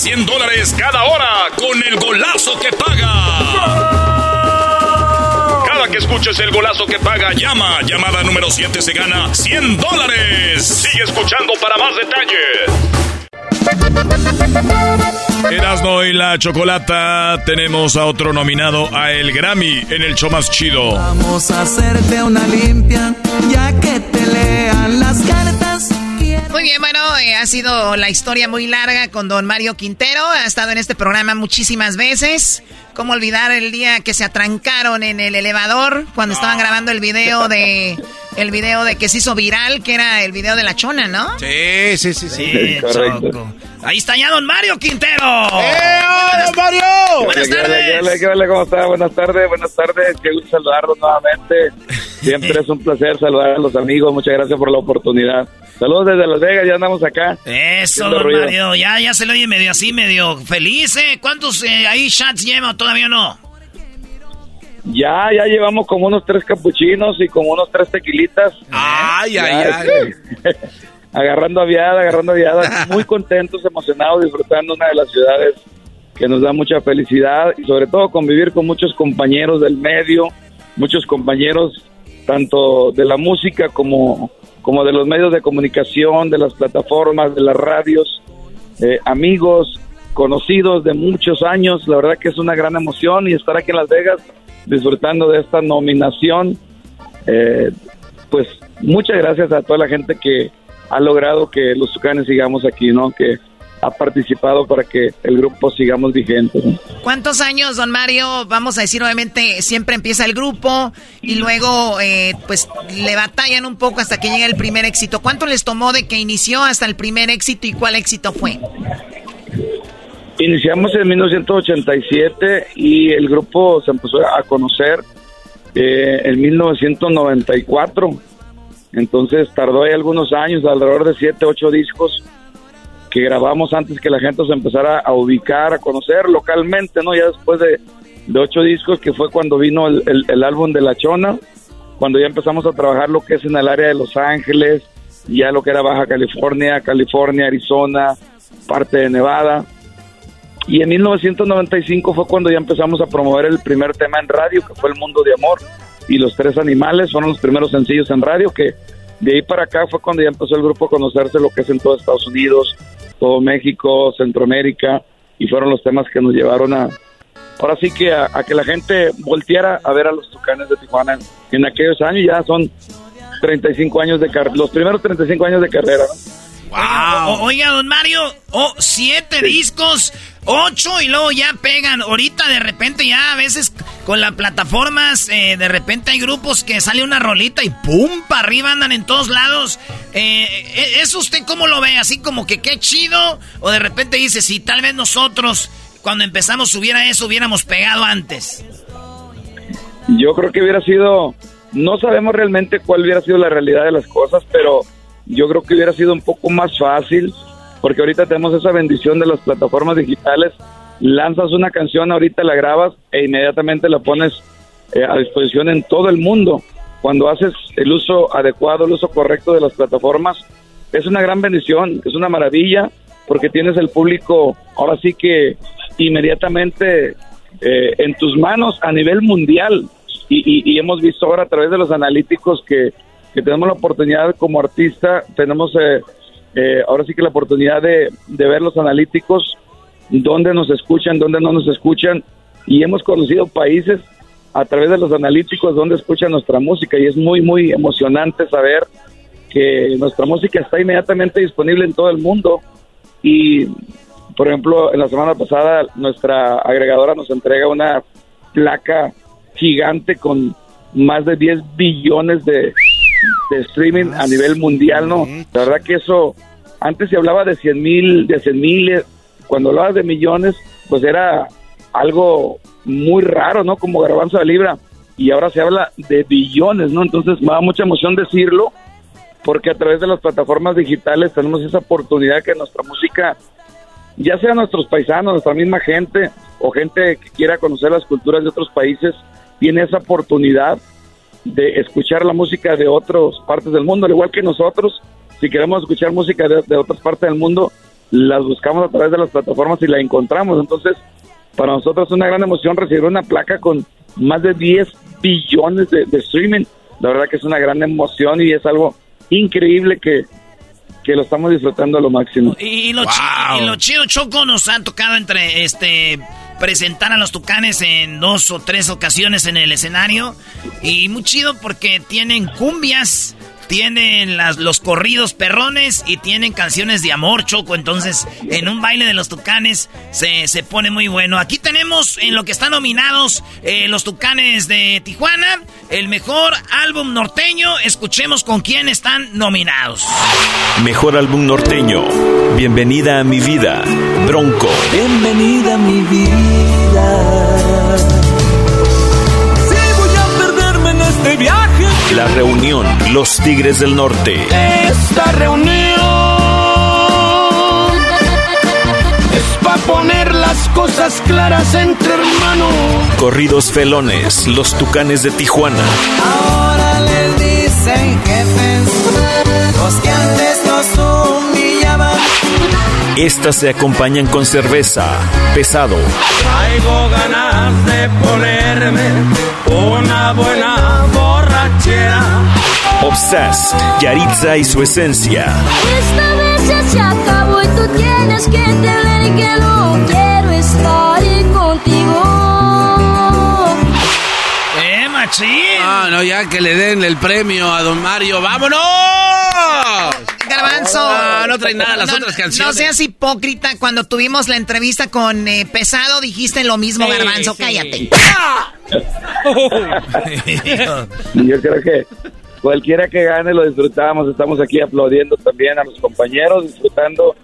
100 dólares cada hora con el golazo que paga. Cada que escuches el golazo que paga, llama. Llamada número 7 se gana 100 dólares. Sigue escuchando para más detalles. Erasmo y la Chocolata tenemos a otro nominado a el Grammy en el show más chido.
Vamos a hacerte una limpia, ya que te lean las cartas.
Muy bien, bueno, eh, ha sido la historia muy larga con don Mario Quintero. Ha estado en este programa muchísimas veces. ¿Cómo olvidar el día que se atrancaron en el elevador cuando estaban grabando el video de el video de que se hizo viral, que era el video de la chona, ¿no?
Sí, sí, sí, sí.
Choco. Ahí está ya don Mario Quintero.
¡Eh, hola, Mario!
Buenas
¿Qué
tardes.
qué ole? ¿Cómo está? Buenas tardes, buenas tardes. Qué gusto saludarlos nuevamente. Siempre es un placer saludar a los amigos. Muchas gracias por la oportunidad. Saludos desde Las Vegas, ya andamos acá.
Eso, don
ruido.
Mario. Ya, ya se le oye medio así, medio feliz, ¿eh? ¿Cuántos eh, ahí shots lleva todavía no?
Ya, ya llevamos como unos tres capuchinos y como unos tres tequilitas.
Ay,
Ya,
ay, ay.
este, agarrando aviada, agarrando aviada. Muy contentos, emocionados, disfrutando una de las ciudades que nos da mucha felicidad y sobre todo convivir con muchos compañeros del medio, muchos compañeros tanto de la música como, como de los medios de comunicación, de las plataformas, de las radios, eh, amigos, conocidos de muchos años. La verdad que es una gran emoción y estar aquí en Las Vegas disfrutando de esta nominación. Eh, pues muchas gracias a toda la gente que ha logrado que los Tucanes sigamos aquí, ¿no? Que ha participado para que el grupo sigamos vigentes. ¿no?
¿Cuántos años, don Mario? Vamos a decir, obviamente, siempre empieza el grupo y luego, eh, pues, le batallan un poco hasta que llega el primer éxito. ¿Cuánto les tomó de que inició hasta el primer éxito y cuál éxito fue?
Iniciamos en 1987 y el grupo se empezó a conocer eh, en 1994. Entonces tardó ahí algunos años, alrededor de 7, 8 discos que grabamos antes que la gente se empezara a ubicar, a conocer localmente, ¿no? Ya después de, de ocho discos, que fue cuando vino el, el- el álbum de La Chona, cuando ya empezamos a trabajar lo que es en el área de Los Ángeles, ya lo que era Baja California, California, Arizona, parte de Nevada. Y en 1995 fue cuando ya empezamos a promover el primer tema en radio, que fue El Mundo de Amor. Y Los Tres Animales fueron los primeros sencillos en radio, que de ahí para acá fue cuando ya empezó el grupo a conocerse lo que es en todo Estados Unidos, todo México, Centroamérica, y fueron los temas que nos llevaron a, ahora sí que a, que la gente volteara a ver a los Tucanes de Tijuana en, en aquellos años, ya son 35 años de carrera, los primeros 35 años de carrera, ¿no?
O- oiga, don Mario, oh, siete discos, ocho y luego ya pegan. Ahorita de repente ya a veces con las plataformas, eh, de repente hay grupos que sale una rolita y pum, para arriba andan en todos lados. Eh, eh, ¿Eso usted cómo lo ve? Así como que qué chido. O de repente dice, si tal vez nosotros cuando empezamos hubiera eso, hubiéramos pegado antes.
Yo creo que hubiera sido, no sabemos realmente cuál hubiera sido la realidad de las cosas, pero yo creo que hubiera sido un poco más fácil, porque ahorita tenemos esa bendición de las plataformas digitales. Lanzas una canción, ahorita la grabas e inmediatamente la pones eh, a disposición en todo el mundo. Cuando haces el uso adecuado, el uso correcto de las plataformas, es una gran bendición, es una maravilla, porque tienes el público ahora sí que inmediatamente eh, en tus manos a nivel mundial. Y, y- y hemos visto ahora a través de los analíticos que, que tenemos la oportunidad como artista, tenemos eh, eh, ahora sí que la oportunidad de, de ver los analíticos, dónde nos escuchan, dónde no nos escuchan, y hemos conocido países a través de los analíticos donde escuchan nuestra música, y es muy, muy emocionante saber que nuestra música está inmediatamente disponible en todo el mundo. Y, por ejemplo, en la semana pasada nuestra agregadora nos entrega una placa gigante con más de 10 billones de, de streaming a nivel mundial, ¿no? La verdad que eso, antes se hablaba de 100 mil, de 100 mil, cuando hablabas de millones, pues era algo muy raro, ¿no? Como garbanzo de libra. Y ahora se habla de billones, ¿no? Entonces me da mucha emoción decirlo, porque a través de las plataformas digitales tenemos esa oportunidad que nuestra música, ya sea nuestros paisanos, nuestra misma gente o gente que quiera conocer las culturas de otros países, tiene esa oportunidad de escuchar la música de otras partes del mundo, al igual que nosotros, si queremos escuchar música de, de otras partes del mundo, las buscamos a través de las plataformas y la encontramos. Entonces, para nosotros es una gran emoción recibir una placa con más de 10 billones de, de streaming. La verdad que es una gran emoción y es algo increíble que, que lo estamos disfrutando a lo máximo.
Y, lo, chi- y lo chido, Choco, nos ha tocado entre este presentar a los tucanes en dos o tres ocasiones en el escenario. Y muy chido porque tienen cumbias, tienen las, los corridos perrones y tienen canciones de amor, Choco. Entonces, en un baile de los tucanes se, se pone muy bueno. Aquí tenemos en lo que están nominados eh, los tucanes de Tijuana, el mejor álbum norteño. Escuchemos con quién están nominados.
Mejor álbum norteño. Bienvenida a mi vida. Bronco.
Bienvenida a mi vida. Si voy a perderme en este viaje,
La reunión. Los Tigres del Norte.
esta reunión es para poner las cosas claras entre hermanos.
Corridos felones. Los Tucanes de Tijuana.
Ahora les dicen jefes,
Estas se acompañan con cerveza. Pesado.
Traigo ganas de ponerme una buena borrachera.
Obsessed. Yaritza y su esencia.
Esta vez ya se acabó y tú tienes que entender que no quiero estar contigo.
¡Eh, machín!
Ah, no, ya que le den el premio a don Mario. ¡Vámonos!
Garbanzo.
No trae nada las
No,
otras
no
canciones.
seas hipócrita. Cuando tuvimos la entrevista con eh, Pesado, dijiste lo mismo,
Sí,
Garbanzo.
sí.
Cállate.
Yo creo que cualquiera que gane lo disfrutamos. Estamos aquí aplaudiendo también a los compañeros, disfrutando.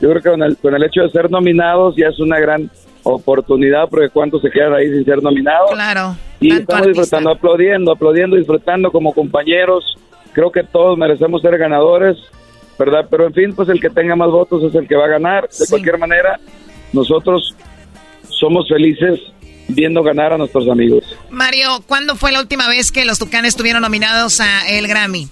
Yo creo que con el, con el hecho de ser nominados ya es una gran oportunidad, porque cuántos se quedan ahí sin ser nominados.
Claro.
Y estamos
artista.
disfrutando, aplaudiendo, aplaudiendo, disfrutando como compañeros. Creo que todos merecemos ser ganadores, ¿verdad? Pero en fin, pues el que tenga más votos es el que va a ganar. De cualquier manera, nosotros somos felices viendo ganar a nuestros amigos.
Mario, ¿cuándo fue la última vez que los Tucanes estuvieron nominados a el Grammy?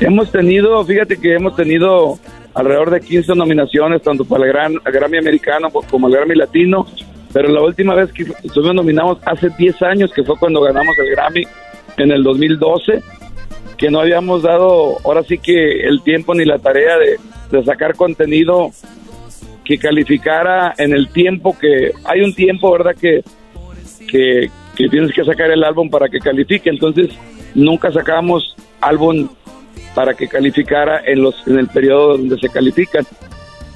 Hemos tenido, fíjate que hemos tenido alrededor de 15 nominaciones, tanto para el gran, el Grammy americano como el Grammy latino, pero la última vez que estuvimos nominados hace 10 años, que fue cuando ganamos el Grammy en el 2012, que no habíamos dado ahora sí que el tiempo ni la tarea de, de sacar contenido que calificara en el tiempo que hay un tiempo, ¿verdad? Que, que, que tienes que sacar el álbum para que califique. Entonces, nunca sacamos álbum para que calificara en los en el periodo donde se califican.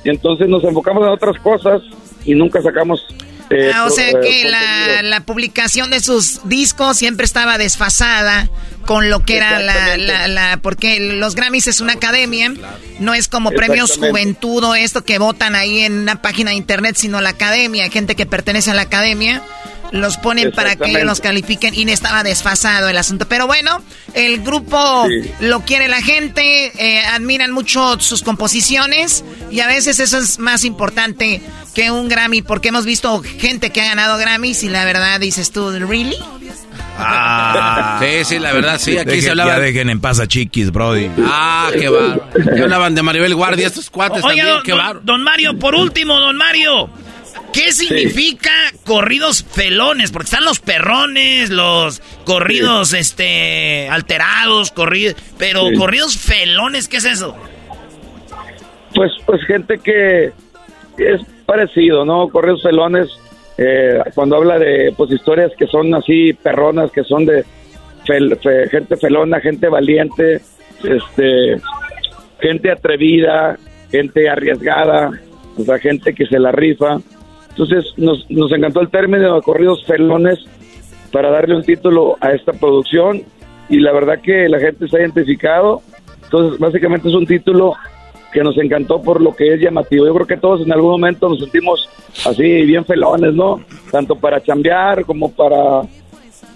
Y entonces nos enfocamos en otras cosas y nunca sacamos. Eh,
Ah, o sea
eh,
que la, la publicación de sus discos siempre estaba desfasada con lo que era la, la, la- Porque los Grammys es una academia, no es como premios juventud o esto que votan ahí en una página de internet, sino la academia, gente que pertenece a la academia. Los ponen para que
Exactamente.
los califiquen y estaba desfasado el asunto. Pero bueno, el grupo
Sí.
lo quiere la gente, eh, admiran mucho sus composiciones y a veces eso es más importante que un Grammy porque hemos visto gente que ha ganado Grammys y la verdad dices tú, ¿really?
Ah. Sí, sí, la verdad, sí. Aquí se hablaba.
Ya dejen en paz a Chiquis, Brody.
Ah, qué bárbaro. Ya hablaban de Maribel Guardia, estos cuates
Oiga,
también,
don,
qué bárbaro.
don Mario, por último, don Mario. ¿Qué significa corridos felones? Porque están los perrones, los corridos este alterados, corridos, pero
Sí.
corridos felones, ¿qué es eso?
Pues, pues gente que es parecido, ¿no? Correos felones, eh, cuando habla de pues historias que son así perronas, que son de fel- fe- gente felona, gente valiente, este, gente atrevida, gente arriesgada, o sea, gente que se la rifa. Entonces nos, nos encantó el término de corridos felones para darle un título a esta producción y la verdad que la gente se ha identificado. Entonces básicamente es un título que nos encantó por lo que es llamativo. Yo creo que todos en algún momento nos sentimos así bien felones, ¿no? Tanto para chambear como para,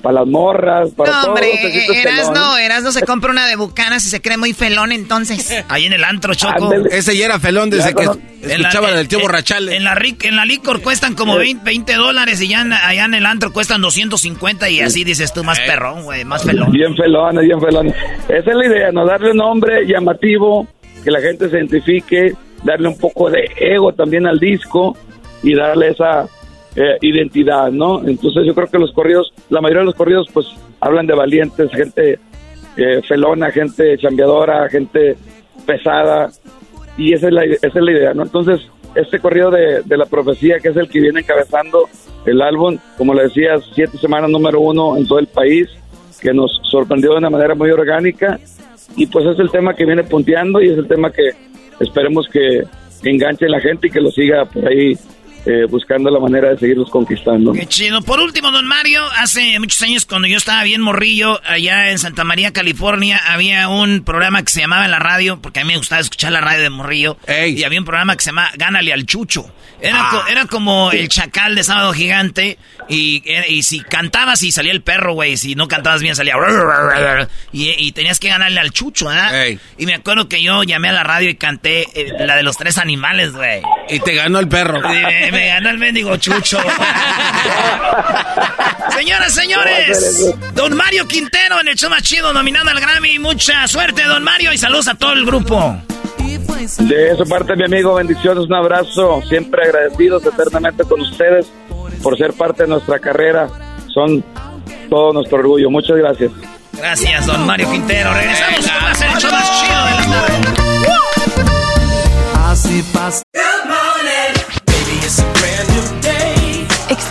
para las morras, para
No,
todo.
hombre,
sientes
Erasno,
pelón.
Erasno se compra una de bucanas y se cree muy felón entonces.
Ahí en el antro, Choco.
Ándale.
Ese ya era felón desde
Ya,
que
no.
escuchaba
En la-
del tío
en-
Borrachale.
En la, en la licor cuestan como 20, 20 dólares y ya en- allá en el antro cuestan 250 y así dices tú, más perrón, güey, más felón.
Bien felones, bien felones. Esa es la idea, ¿no? Darle un nombre llamativo, que la gente se identifique, darle un poco de ego también al disco y darle esa eh, identidad, ¿no? Entonces yo creo que los corridos, la mayoría de los corridos pues hablan de valientes, gente eh, felona, gente chambeadora, gente pesada y esa es la, esa es la idea, ¿no? Entonces este corrido de, de la profecía que es el que viene encabezando el álbum, como le decía, siete semanas número uno en todo el país, que nos sorprendió de una manera muy orgánica y pues es el tema que viene punteando y es el tema que esperemos que enganche la gente y que lo siga por ahí eh, buscando la manera de seguirlos conquistando.
Qué chido. Por último, don Mario, hace muchos años cuando yo estaba bien morrillo, allá en Santa María, California, había un programa que se llamaba en la radio, porque a mí me gustaba escuchar la radio de morrillo, y había un programa que se llamaba Gánale al Chucho. Era,
Ah.
era como el chacal de Sábado Gigante, y, y si cantabas y salía el perro, güey, si no cantabas bien salía... Y, y tenías que ganarle al Chucho, ¿ah? Y me acuerdo que yo llamé a la radio y canté eh, la de los tres animales, güey.
Y te ganó el perro.
Y me ganó el mendigo Chucho. Señoras, señores, don Mario Quintero en el show más chido, nominado al Grammy. Mucha suerte, don Mario, y saludos a todo el grupo.
De eso parte mi amigo, bendiciones, un abrazo, siempre agradecidos eternamente con ustedes por ser parte de nuestra carrera, son todo nuestro orgullo, muchas gracias.
Gracias, don Mario Quintero. Regresamos con más el show más chido de la tarde.
Así pasa.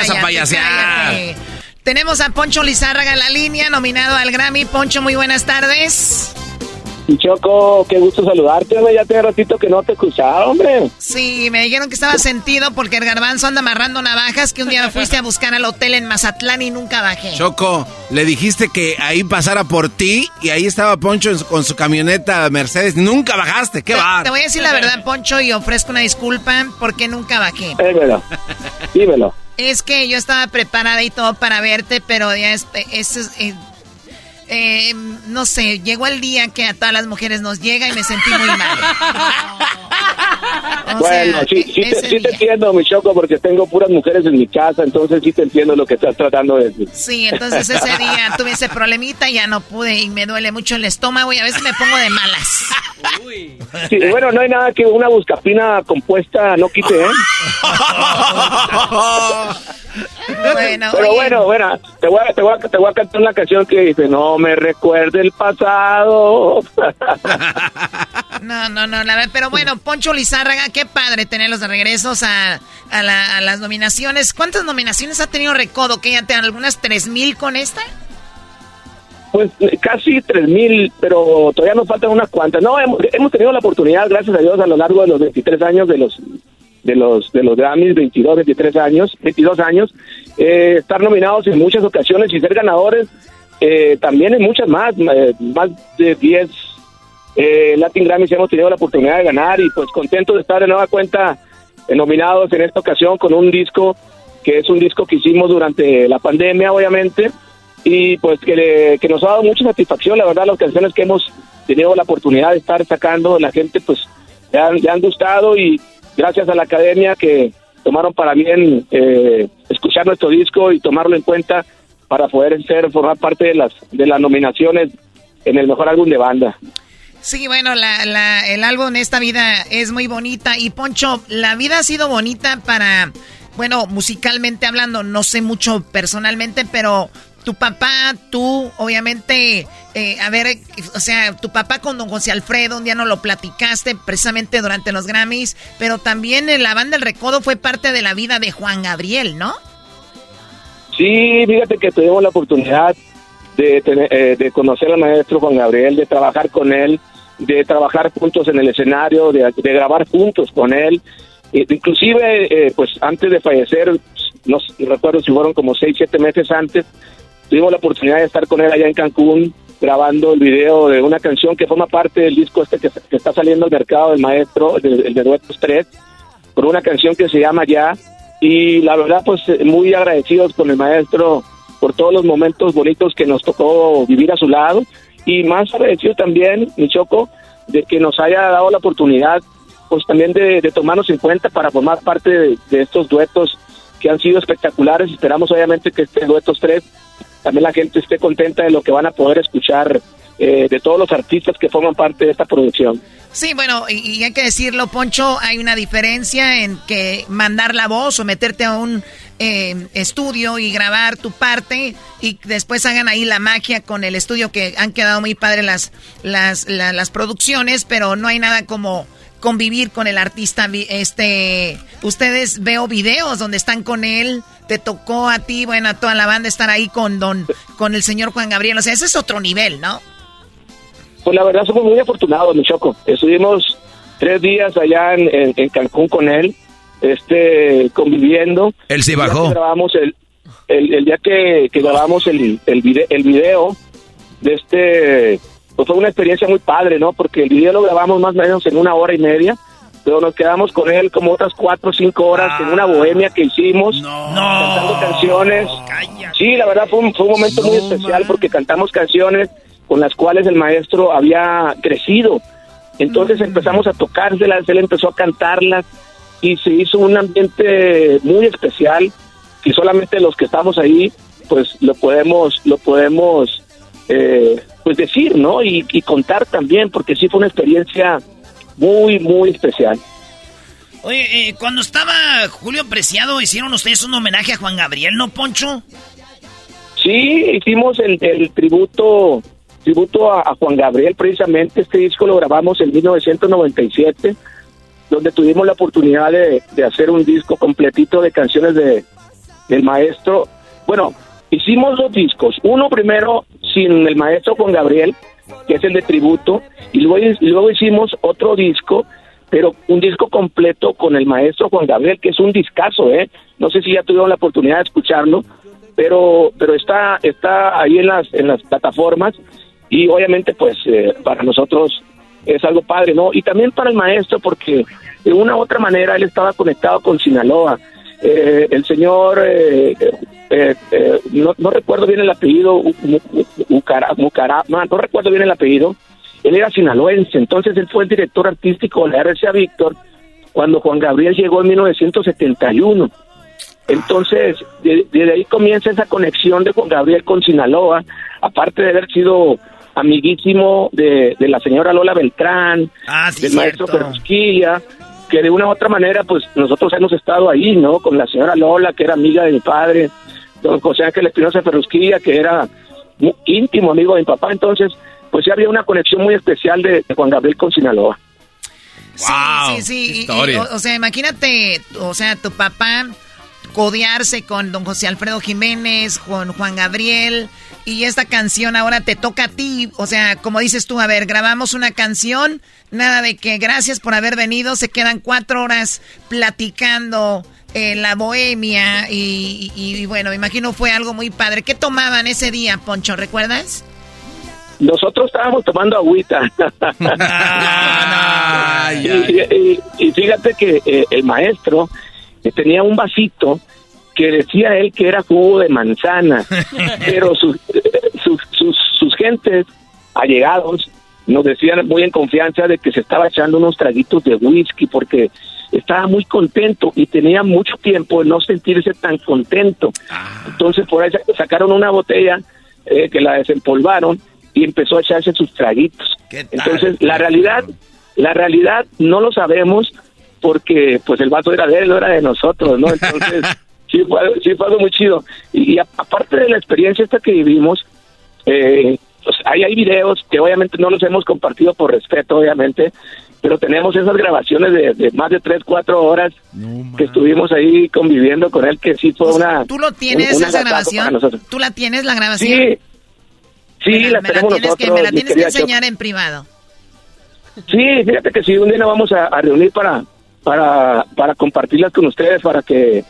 A payasear.
cállate. Tenemos a Poncho Lizárraga en la línea, nominado al Grammy. Poncho, muy buenas tardes.
Y Choco, qué gusto saludarte, hombre. Ya tiene ratito que no te escuchaba, hombre.
Sí, me dijeron que estaba sentido porque el garbanzo anda amarrando navajas, que un día fuiste a buscar al hotel en Mazatlán y nunca bajé.
Choco, le dijiste que ahí pasara por ti y ahí estaba Poncho con su camioneta Mercedes. Nunca bajaste, qué va.
Te voy a decir la verdad, Poncho, y ofrezco una disculpa porque nunca bajé.
Dímelo, dímelo.
Es que yo estaba preparada y todo para verte, pero ya es, es- es- eh, no sé, llegó el día que a todas las mujeres nos llega y me sentí muy mal. O
bueno,
sea,
sí, sí,
ese
te, sí te entiendo, mi Choco, porque tengo puras mujeres en mi casa, entonces sí te entiendo lo que estás tratando de decir.
Sí, entonces ese día tuve ese problemita y ya no pude y me duele mucho el estómago y a veces me pongo de malas.
Sí, bueno, no hay nada que una buscapina compuesta no quite, ¿eh?
Bueno,
Pero
oye.
bueno, bueno, te voy, a, te, voy a, te voy a cantar una canción que dice, no me recuerde el pasado.
No, no, no, la verdad, pero bueno, Poncho Lizárraga, qué padre tenerlos de regresos a, a, la- a las nominaciones. ¿Cuántas nominaciones ha tenido Recodo? ¿Que ya te dan algunas tres mil con esta?
Pues casi 3.000, pero todavía nos faltan unas cuantas. No, hemos, hemos tenido la oportunidad, gracias a Dios, a lo largo de los 23 años de los de los de los Grammys, 22, 23 años, 22 años, eh, estar nominados en muchas ocasiones y ser ganadores eh, también en muchas más, eh, más de 10 eh, Latin Grammys hemos tenido la oportunidad de ganar y pues contento de estar de nueva cuenta eh, nominados en esta ocasión con un disco que es un disco que hicimos durante la pandemia, obviamente, y pues que, que nos ha dado mucha satisfacción, la verdad, las canciones que hemos tenido la oportunidad de estar sacando, la gente pues le han, han gustado y gracias a la academia que tomaron para bien eh, escuchar nuestro disco y tomarlo en cuenta para poder ser formar parte de las de las nominaciones en el mejor álbum de banda.
Sí, bueno, la, la, el álbum Esta Vida es muy bonita. Y Poncho, la vida ha sido bonita para, bueno, musicalmente hablando, no sé mucho personalmente, pero tu papá, tú, obviamente, eh, a ver, o sea, tu papá con don José Alfredo, un día no lo platicaste precisamente durante los Grammys, pero también en la banda El Recodo fue parte de la vida de Juan Gabriel, ¿no?
Sí, fíjate que tuvimos la oportunidad de, eh, de conocer al maestro Juan Gabriel, de trabajar con él de trabajar juntos en el escenario, de, grabar juntos con él. Eh, inclusive, eh, pues antes de fallecer, no recuerdo si fueron como seis, siete meses antes, tuvimos la oportunidad de estar con él allá en Cancún grabando el video de una canción que forma parte del disco este que, está saliendo al mercado del maestro, el de Duetos 3, con una canción que se llama Ya. Y la verdad, pues muy agradecidos con el maestro por todos los momentos bonitos que nos tocó vivir a su lado y más agradecido también, mi Choco, de que nos haya dado la oportunidad, pues también de, tomarnos en cuenta para formar parte de, estos duetos que han sido espectaculares. Esperamos obviamente que este duetos 3 también la gente esté contenta de lo que van a poder escuchar eh, de todos los artistas que forman parte de esta producción.
Sí, bueno, y, hay que decirlo, Poncho, hay una diferencia en que mandar la voz o meterte a un eh, estudio y grabar tu parte y después hagan ahí la magia con el estudio que han quedado muy padres las, las, las producciones, pero no hay nada como convivir con el artista. Este, ustedes veo videos donde están con él. Te tocó a ti, bueno, a toda la banda estar ahí con don, con el señor Juan Gabriel. O sea, ese es otro nivel, ¿no?
Pues la verdad somos muy afortunados, mi choco. Estuvimos tres días allá en, en Cancún con él este conviviendo.
Él se bajó.
Grabamos el, el, día que, grabamos el, el, video, el video de este, pues fue una experiencia muy padre, ¿no? Porque el video lo grabamos más o menos en una hora y media, pero nos quedamos con él como otras cuatro o cinco horas en una bohemia que hicimos, cantando canciones. Sí, la verdad fue un, fue un momento muy especial porque cantamos canciones con las cuales el maestro había crecido. Entonces empezamos a tocárselas, él empezó a cantarlas y se hizo un ambiente muy especial y solamente los que estamos ahí pues lo podemos lo podemos eh, pues decir no y, contar también porque sí fue una experiencia muy muy especial
oye eh, cuando estaba Julio Preciado hicieron ustedes un homenaje a Juan Gabriel no Poncho
sí hicimos el, tributo tributo a, a Juan Gabriel precisamente este disco lo grabamos en 1997 donde tuvimos la oportunidad de, hacer un disco completito de canciones de, del maestro. Bueno, hicimos dos discos. Uno primero sin el maestro Juan Gabriel, que es el de tributo, y luego, luego hicimos otro disco, pero un disco completo con el maestro Juan Gabriel, que es un discazo, ¿eh? No sé si ya tuvieron la oportunidad de escucharlo, pero pero está está ahí en las en las plataformas y obviamente pues eh, para nosotros es algo padre, ¿no? Y también para el maestro, porque de una u otra manera él estaba conectado con Sinaloa. Eh, el señor, eh, eh, no, recuerdo bien el apellido, no recuerdo bien el apellido, él era sinaloense, entonces él fue el director artístico de la RCA Víctor cuando Juan Gabriel llegó en 1971. Entonces, desde ahí comienza esa conexión de Juan Gabriel con Sinaloa, aparte de haber sido amiguísimo de, la señora Lola Beltrán,
ah,
del maestro Perusquilla, que de una u otra manera, pues nosotros hemos estado ahí, ¿no? Con la señora Lola, que era amiga de mi padre, don José Ángel Espinosa Perusquilla, que era íntimo amigo de mi papá, entonces, pues sí había una conexión muy especial de, Juan Gabriel con Sinaloa.
Sí, sí, sí. o, sea, imagínate, o sea, tu papá codearse con don José Alfredo Jiménez, con Juan Gabriel, y esta canción ahora te toca a ti. O sea, como dices tú, a ver, grabamos una canción, nada de que gracias por haber venido, se quedan cuatro horas platicando en la bohemia y, bueno, me imagino fue algo muy padre. ¿Qué tomaban ese día, Poncho? ¿Recuerdas?
Nosotros estábamos tomando agüita. y, fíjate que eh, el maestro tenía un vasito que decía él que era jugo de manzana, pero sus, sus, sus, sus gentes allegados nos decían muy en confianza de que se estaba echando unos traguitos de whisky porque estaba muy contento y tenía mucho tiempo de no sentirse tan contento. Entonces por ahí sacaron una botella eh, que la desempolvaron y empezó a echarse sus traguitos. Entonces la realidad, la realidad no lo sabemos porque pues el vaso era de él, no era de nosotros, ¿no? Entonces sí, fue, sí fue algo muy chido. Y, y aparte de la experiencia esta que vivimos, eh, pues, ahí hay videos que obviamente no los hemos compartido por respeto, obviamente, pero tenemos esas grabaciones de, más de 3, 4 horas que estuvimos ahí conviviendo con él, que sí fue una...
¿Tú lo tienes esa grabación? ¿Tú la tienes la grabación?
Sí, sí, la, tenemos
tienes Que, me la tienes que enseñar en privado.
Sí, fíjate que sí, un día nos vamos a, reunir para, para, para compartirlas con ustedes, para que,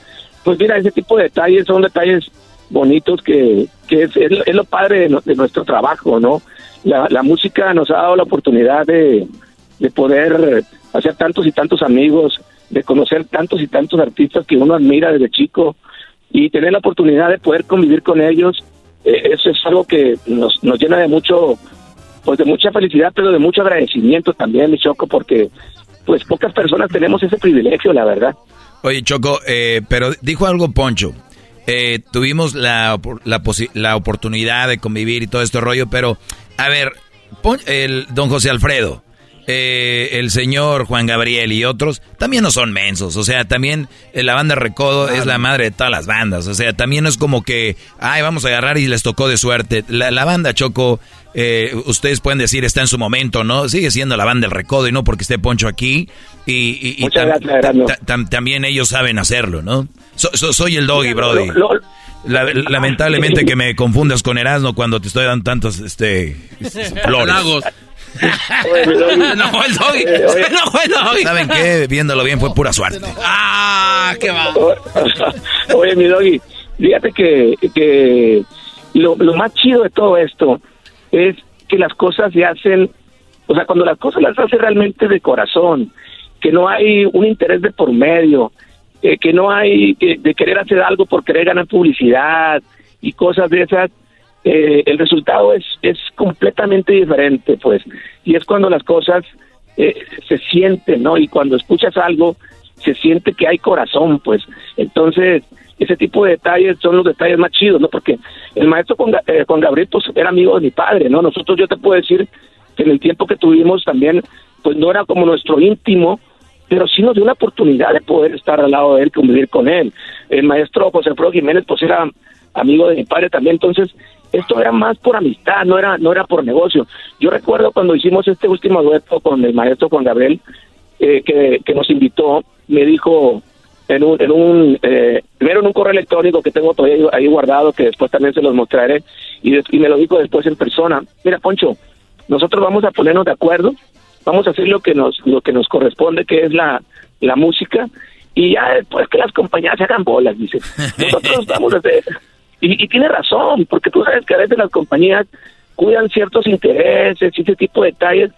pues mira, ese tipo de detalles son detalles bonitos que, que es, es, lo padre de, nuestro trabajo, ¿no? La, la, música nos ha dado la oportunidad de, de poder hacer tantos y tantos amigos, de conocer tantos y tantos artistas que uno admira desde chico y tener la oportunidad de poder convivir con ellos, eh, eso es algo que nos, nos llena de mucho, pues de mucha felicidad, pero de mucho agradecimiento también, mi Choco, porque pues pocas personas tenemos ese privilegio, la verdad.
Oye, Choco, eh, pero dijo algo Poncho, eh, tuvimos la, la, la, oportunidad de convivir y todo este rollo, pero, a ver, el don José Alfredo, eh, el señor Juan Gabriel y otros, también no son mensos. O sea, también eh, la banda Recodo es la madre de todas las bandas. O sea, también no es como que, ay, vamos a agarrar y les tocó de suerte. La, banda Choco, eh, ustedes pueden decir, está en su momento, ¿no? Sigue siendo la banda del Recodo y no porque esté Poncho aquí. Y, y, también ellos saben hacerlo, ¿no? soy el doggy, Brody. lamentablemente que me confundas con Erasmo cuando te estoy dando tantos este flores. no, el doggy. no, el doggy. ¿Saben qué? Viéndolo bien fue pura suerte.
Ah, qué va.
Oye, mi doggy, fíjate que, que lo, lo más chido de todo esto es que las cosas se hacen, o sea, cuando las cosas las hace realmente de corazón, que no hay un interés de por medio, eh, que no hay de querer hacer algo por querer ganar publicidad y cosas de esas, eh, el resultado es, es completamente diferente, pues, y es cuando las cosas eh, se sienten, ¿no? Y cuando escuchas algo, se siente que hay corazón, pues, entonces, ese tipo de detalles son los detalles más chidos, ¿no? Porque el maestro con, eh, Gabriel, pues, era amigo de mi padre, ¿no? Nosotros, yo te puedo decir que en el tiempo que tuvimos también, pues, no era como nuestro íntimo, pero sí nos dio la oportunidad de poder estar al lado de él, convivir con él. El maestro José Alfredo Jiménez, pues, era amigo de mi padre también, entonces esto era más por amistad, no era, no era por negocio. Yo recuerdo cuando hicimos este último dueto con el maestro Juan Gabriel, eh, que, que, nos invitó, me dijo en un, en un eh, primero en un correo electrónico que tengo todavía ahí guardado, que después también se los mostraré, y, y me lo dijo después en persona, mira Poncho, nosotros vamos a ponernos de acuerdo, vamos a hacer lo que nos, lo que nos corresponde, que es la, la música, y ya después que las compañías se hagan bolas, dice. Nosotros vamos a hacer, y, tiene razón, porque tú sabes que a veces las compañías cuidan ciertos intereses y ese tipo de detalles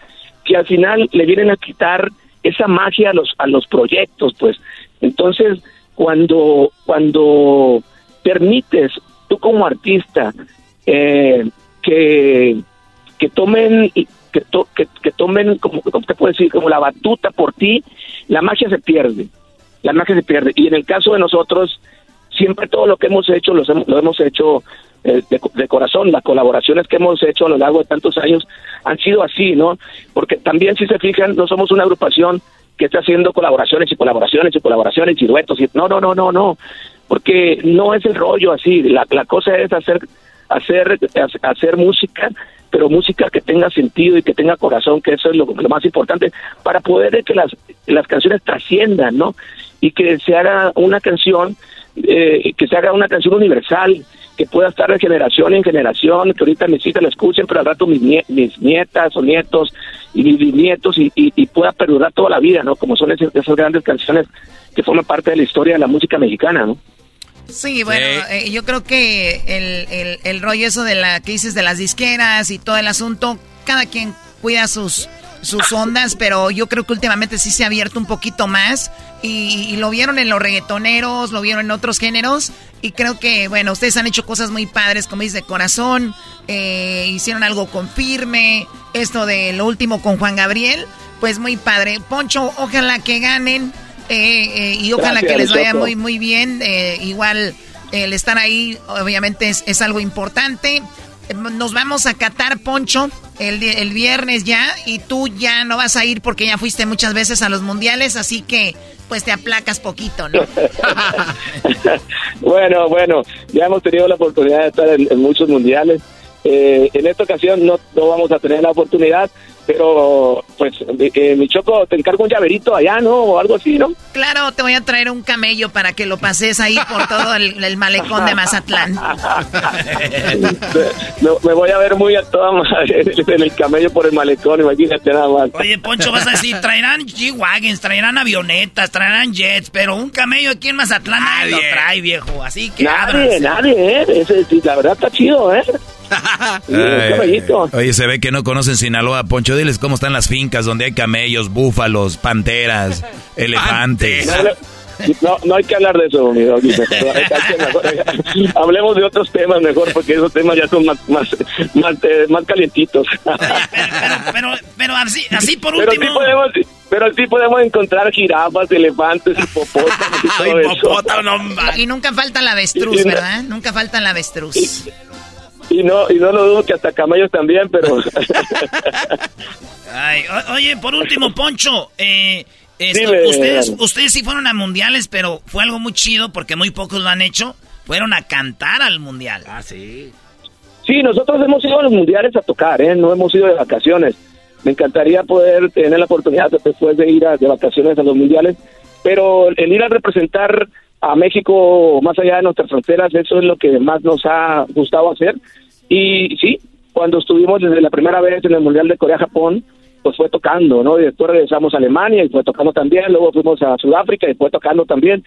que al final le vienen a quitar esa magia a los a los proyectos, pues. Entonces, cuando cuando permites tú como artista eh, que que tomen que, que, que, tomen como te puedo decir como la batuta por ti, la magia se pierde, la magia se pierde. Y en el caso de nosotros siempre todo lo que hemos hecho lo hemos hecho eh, de, corazón. Las colaboraciones que hemos hecho a lo largo de tantos años han sido así, ¿no? Porque también, si se fijan, no somos una agrupación que está haciendo colaboraciones y colaboraciones y colaboraciones y duetos. Y, no, no, no, no, no. Porque no es el rollo así. La, la cosa es hacer, hacer, hacer música pero música que tenga sentido y que tenga corazón, que eso es lo, lo más importante, para poder que las, las canciones trasciendan, ¿no? Y que se haga una canción eh, que se haga una canción universal, que pueda estar de generación en generación, que ahorita mis hijas la escuchen, pero al rato mis, mis nietas o nietos y mis nietos y, y, pueda perdurar toda la vida, ¿no? Como son esas, grandes canciones que forman parte de la historia de la música mexicana, ¿no?
Sí, bueno, eh, yo creo que el, el, el rollo eso de la que dices de las disqueras y todo el asunto, cada quien cuida sus sus ondas, pero yo creo que últimamente sí se ha abierto un poquito más y, lo vieron en los reggaetoneros, lo vieron en otros géneros. Y creo que, bueno, ustedes han hecho cosas muy padres, como dice, de corazón. Eh, hicieron algo con firme. Esto de lo último con Juan Gabriel. Pues muy padre. Poncho, ojalá que ganen. Eh, eh, y ojalá que les vaya muy, muy bien. igual el estar ahí, obviamente, es, es algo importante. Nos vamos a Qatar, Poncho, el, el viernes ya, y tú ya no vas a ir porque ya fuiste muchas veces a los mundiales, así que pues te aplacas poquito, ¿no?
bueno, bueno, ya hemos tenido la oportunidad de estar en, muchos mundiales. Eh, en esta ocasión no, no vamos a tener la oportunidad, pero, pues, eh, mi choco, te encargo un llaverito allá, ¿no? O algo así, ¿no?
Claro, te voy a traer un camello para que lo pases ahí por todo el, malecón de Mazatlán.
me, voy a ver muy a toda madre en el camello por el malecón, imagínate nada más.
Oye, Poncho, vas a decir, traerán G-Wagons, traerán avionetas, traerán jets, pero un camello aquí en Mazatlán nadie lo trae, viejo, así que
Nadie, nadie, ¿eh? la verdad está chido, ¿eh?
Oye, se ve que no conocen Sinaloa, Poncho. Diles cómo están las fincas donde hay camellos, búfalos, panteras, elefantes.
No, no hay que hablar de eso, mi Hablemos de otros temas mejor, porque esos temas ya son más, más, más, eh, calientitos.
pero, pero, así, así por último.
Pero sí podemos, pero sí podemos encontrar jirafas, elefantes, hipopótamos y todo
Y nunca falta la avestruz, ¿verdad? Nunca falta la avestruz.
Y no, y no lo dudo que hasta camellos también, pero...
oye, por último, Poncho, eh, ustedes, ustedes sí fueron a mundiales, pero fue algo muy chido porque muy pocos lo han hecho. Fueron a cantar al mundial.
Ah, sí. Sí, nosotros hemos ido a los mundiales a tocar, ¿eh? No hemos ido de vacaciones. Me encantaría poder tener la oportunidad después de ir a, de vacaciones a los mundiales, pero el ir a representar a México más allá de nuestras fronteras, eso es lo que más nos ha gustado hacer. Y sí, cuando estuvimos desde la primera vez en el Mundial de Corea-Japón, pues fue tocando, ¿no? Y después regresamos a Alemania y fue tocando también, luego fuimos a Sudáfrica y fue tocando también.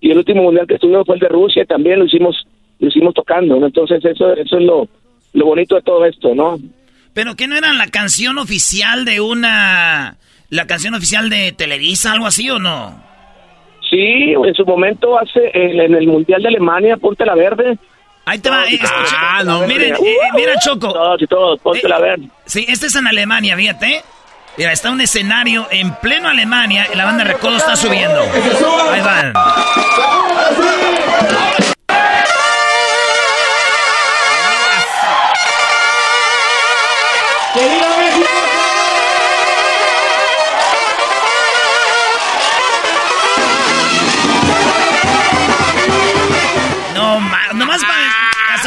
Y el último mundial que estuvimos fue el de Rusia y también lo hicimos lo hicimos tocando, ¿no? Entonces eso eso es lo lo bonito de todo esto, ¿no?
Pero que no era la canción oficial de una la canción oficial de Televisa algo así o no?
Sí, en su momento hace en, el Mundial de Alemania, Ponte la Verde.
Ahí te va, eh, ah, no, miren, eh, mira Choco.
Todos y todos, ponte la verde.
Sí, este es en Alemania, fíjate. Mira, está un escenario en pleno Alemania y la banda Recodo está subiendo. Ahí van.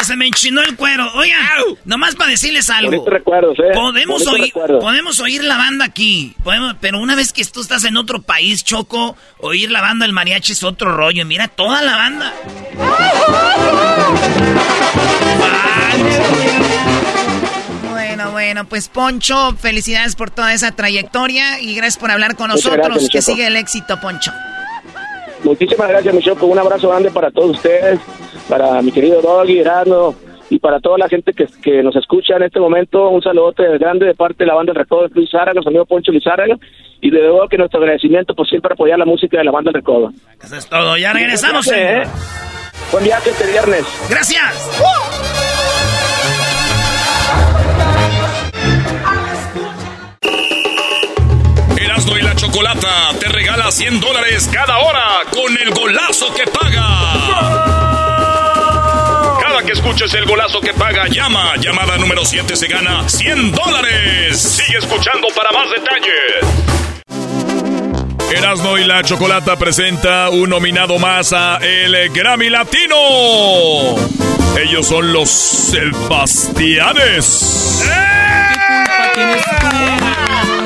Se me enchinó el cuero. Oigan, nomás para decirles algo.
Recuerdos, ¿eh?
Podemos oír, podemos oír la banda aquí. Podemos, pero una vez que tú estás en otro país, Choco, oír la banda del mariachi es otro rollo. Mira toda la banda.
Bueno, bueno, pues Poncho, felicidades por toda esa trayectoria y gracias por hablar con nosotros. que sigue el éxito, Poncho.
Muchísimas gracias, Michoco. Un abrazo grande para todos ustedes, para mi querido Doggy, Erano y para toda la gente que, que nos escucha en este momento. Un saludote grande de parte de la banda del Recodo de Luis Zárraga, su amigo Poncho Lizárraga. Y de nuevo que nuestro agradecimiento por siempre apoyar la música de la banda del Recodo.
Eso es todo. Ya regresamos. ¿eh?
Buen viaje este viernes.
Gracias.
y la Chocolata te regala 100 dólares cada hora con el golazo que paga. Cada que escuches el golazo que paga, llama. Llamada número 7 se gana 100 dólares. Sigue escuchando para más detalles. Erasmo y la Chocolata presenta un nominado más a el Grammy Latino. Ellos son los Sebastianes.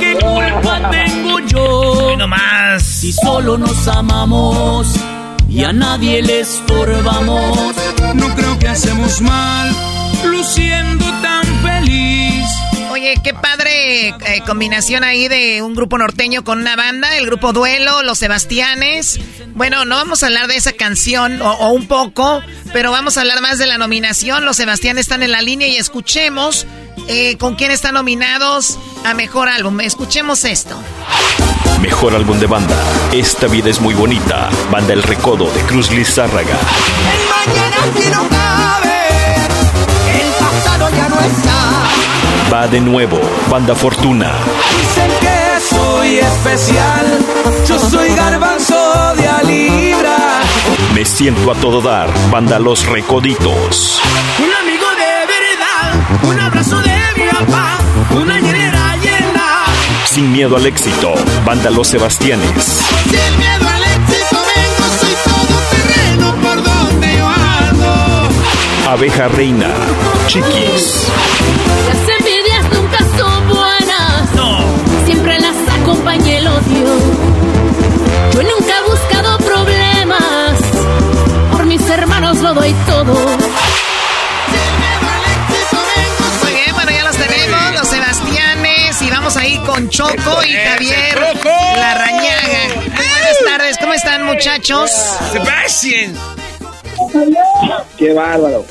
¿Qué culpa tengo yo?
No más.
Si solo nos amamos y a nadie le estorbamos. No creo que hacemos mal, luciendo tan feliz.
Oye, qué padre eh, combinación ahí de un grupo norteño con una banda, el grupo Duelo, los Sebastianes. Bueno, no vamos a hablar de esa canción o, o un poco, pero vamos a hablar más de la nominación. Los Sebastianes están en la línea y escuchemos eh, con quién están nominados a mejor álbum. Escuchemos esto.
Mejor álbum de banda. Esta vida es muy bonita. Banda El Recodo de Cruz Lizárraga.
El mañana aquí no cabe, el pasado ya no está.
Va de nuevo. Banda Fortuna.
Dicen que soy especial, yo soy garbanzo de a libra.
Me siento a todo dar. Banda Los Recoditos.
Un amigo de verdad, un abrazo de mi papá, una hielera llena.
Sin miedo al éxito. Banda Los Sebastianes.
Sin miedo al éxito vengo, soy todo terreno por donde yo ando.
Abeja Reina. Chiquis.
Acompaña el odio. Yo nunca he buscado problemas. Por mis hermanos lo doy todo.
Muy bien, bueno, ya los tenemos, los Sebastianes. Y vamos ahí con Choco y Javier Larrañaga. Muy buenas tardes, ¿cómo están, muchachos?
Sebastián.
Qué bárbaro.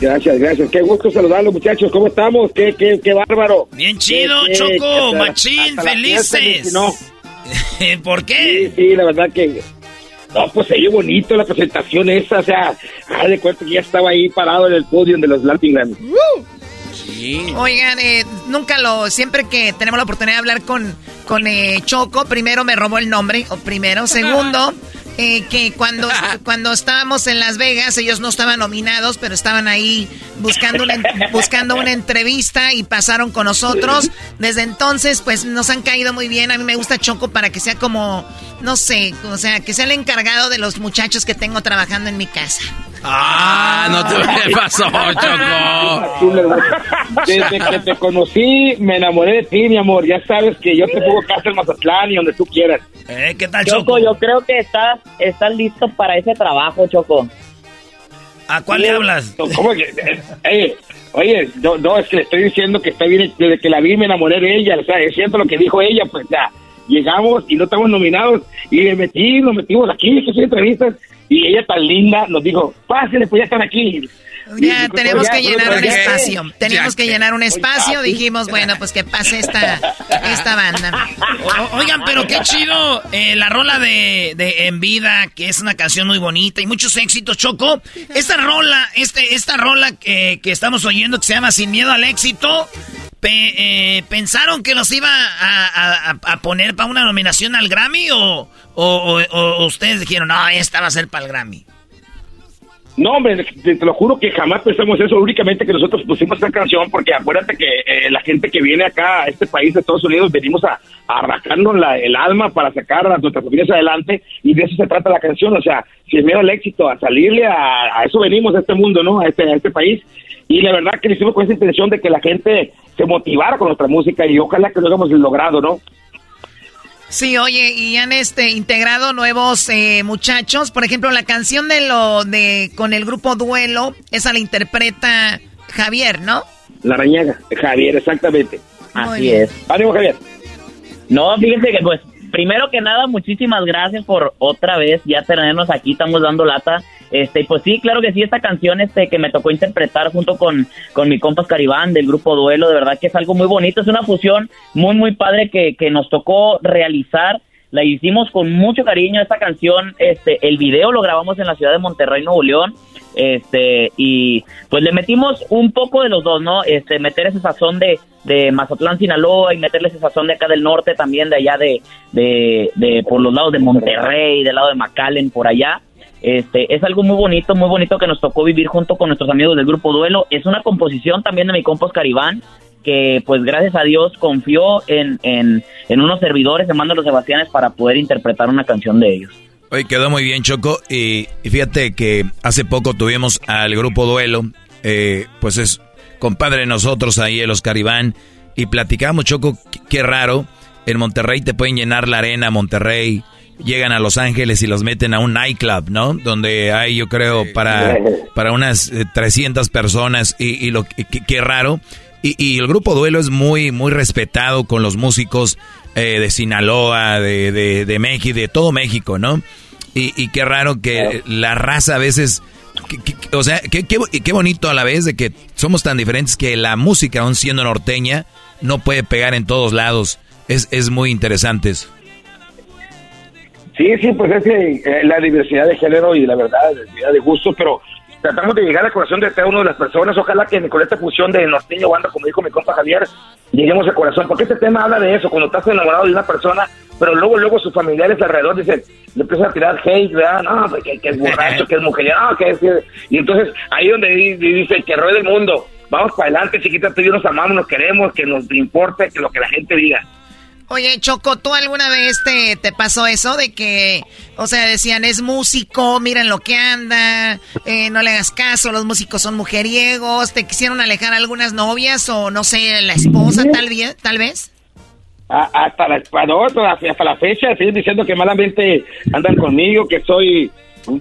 Gracias, gracias. Qué gusto saludarlos, muchachos. ¿Cómo estamos? Qué, qué, qué bárbaro.
Bien chido,
Qué- qué-
Choco,
hasta-
machín,
hasta
felices.
No,
¿Por qué?
Sí, sí, la verdad que. No, pues se oyó bonito la presentación esa, o sea, haz de cuenta que ya estaba ahí parado en el podio de los Latin Grammy.
Oigan, eh, nunca lo, siempre que tenemos la oportunidad de hablar con, con eh, Choco, primero me robó el nombre, o primero, segundo, eh, que cuando, cuando estábamos en Las Vegas, ellos no estaban nominados, pero estaban ahí buscando una, buscando una entrevista y pasaron con nosotros. Desde entonces, pues nos han caído muy bien. A mí me gusta Choco para que sea como, no sé, o sea, que sea el encargado de los muchachos que tengo trabajando en mi casa.
Ah, no te ¿qué pasó, Choco.
Desde que te conocí, me enamoré de ti, mi amor. Ya sabes que yo te pongo casa en Mazatlán y donde tú quieras.
Eh, ¿Qué tal,
Choco, yo creo que estás, estás listo para ese trabajo, Choco.
¿A cuál le hablas?
¿Cómo que? eh, oye, no, no, es que le estoy diciendo que está bien. Desde que la vi, me enamoré de ella. O sea, es cierto lo que dijo ella, pues ya. Llegamos y no estamos nominados y le metí, nos metimos aquí, que son entrevistas. Y ella tan linda nos dijo, pásenle, pues ya están aquí.
Ya
Y-
tenemos
ya,
que
bueno,
llenar un espacio.
ya,
Tenemos que llenar un espacio. Dijimos, bueno, pues que pase esta, esta banda.
O- oigan, pero qué chido eh, la rola de, de En Vida, que es una canción muy bonita y muchos éxitos, Choco. Esta rola, este, esta rola que, que estamos oyendo que se llama Sin Miedo al Éxito, eh, ¿pensaron que los iba a, poner para una nominación al Grammy o- o- o ustedes dijeron, no, esta va a ser para el Grammy?
No, hombre, te, lo juro que jamás pensamos eso, únicamente que nosotros pusimos esta canción porque acuérdate que eh, la gente que viene acá a este país de Estados Unidos venimos a, arrancarnos la- el alma para sacar a nuestras familias adelante y de eso se trata la canción, o sea, sin miedo al éxito, a salirle a, a eso venimos a este mundo, ¿no? A este, a este país y la verdad que lo hicimos con esa intención de que la gente se motivara con nuestra música y ojalá que lo hayamos logrado, ¿no?
Sí, oye, y han este integrado nuevos eh, muchachos. Por ejemplo, la canción de lo de con el grupo Duelo, esa la interpreta Javier, ¿no?
La rañaga, Javier, exactamente.
Así es.
Ánimo, Javier.
No, fíjense que pues, primero que nada, muchísimas gracias por otra vez ya tenernos aquí, estamos dando lata. Este, pues sí, claro que sí, esta canción este que me tocó interpretar junto con, con mi compas Caribán del grupo Duelo, de verdad que es algo muy bonito, es una fusión muy, muy padre que, que nos tocó realizar. La hicimos con mucho cariño esta canción, este, el video lo grabamos en la ciudad de Monterrey, Nuevo León, este, y pues le metimos un poco de los dos, ¿no? Este, meter ese sazón de, de Mazatlán, Sinaloa, y meterle ese sazón de acá del norte también, de allá de, de, de por los lados de Monterrey, del lado de McAllen, por allá. Este, es algo muy bonito, muy bonito que nos tocó vivir junto con nuestros amigos del grupo Duelo. Es una composición también de mi compa Caribán, que pues gracias a Dios confió en, en, unos servidores, en Mando los Sebastianes, para poder interpretar una canción de ellos.
Oye, quedó muy bien, Choco. Y, fíjate que hace poco tuvimos al grupo Duelo, eh, pues es compadre de nosotros ahí, el Oscar Iván, y platicamos, Choco, qué raro. En Monterrey te pueden llenar la arena, Monterrey. Llegan a Los Ángeles y los meten a un nightclub, ¿no? Donde hay, yo creo, para, para unas eh, 300 personas y, y lo qué- raro. Y, y el grupo Duelo es muy, muy respetado con los músicos eh, de Sinaloa, de, de, de México, de todo México, ¿no? Y, y qué raro que la raza a veces, que- que- o sea, qué, qué, bonito a la vez de que somos tan diferentes que la música, aún siendo norteña, no puede pegar en todos lados. Es, es muy interesante eso.
Sí, sí, pues es eh, la diversidad de género y la verdad, diversidad de gustos, pero tratamos de llegar al corazón de cada una de las personas. Ojalá que con esta fusión de norteño banda, como dijo mi compa Javier, lleguemos al corazón. Porque este tema habla de eso, cuando estás enamorado de una persona, pero luego, luego sus familiares alrededor dicen, le empiezan a tirar hate, ¿verdad? No, pues, que, que es borracho, que es mujer, que es... que-". Y entonces ahí donde di- di- dice que ruede el mundo. Vamos para adelante, chiquita, tú y yo nos amamos, nos queremos, que nos importe que lo que la gente diga.
Oye, Choco, ¿tú alguna vez te, te pasó eso de que, o sea, decían, es músico, miren lo que anda, eh, no le hagas caso, los músicos son mujeriegos, te quisieron alejar algunas novias o, no sé, la esposa tal, vez, tal vez?
Hasta la, hasta la fecha siguen diciendo que malamente andan conmigo, que soy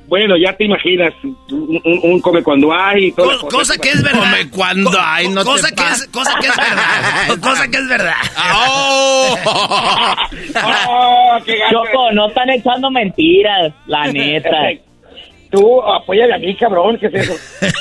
bueno, ya te imaginas, un, un- un come cuando hay y todo.
Co- cosa que es verdad.
Come cuando
Co-
hay, no
cosa
te
que es, cosa que es verdad. cosa que es verdad.
Choco, no están echando mentiras, la neta.
Tú apóyale a mí, cabrón, ¿qué es eso?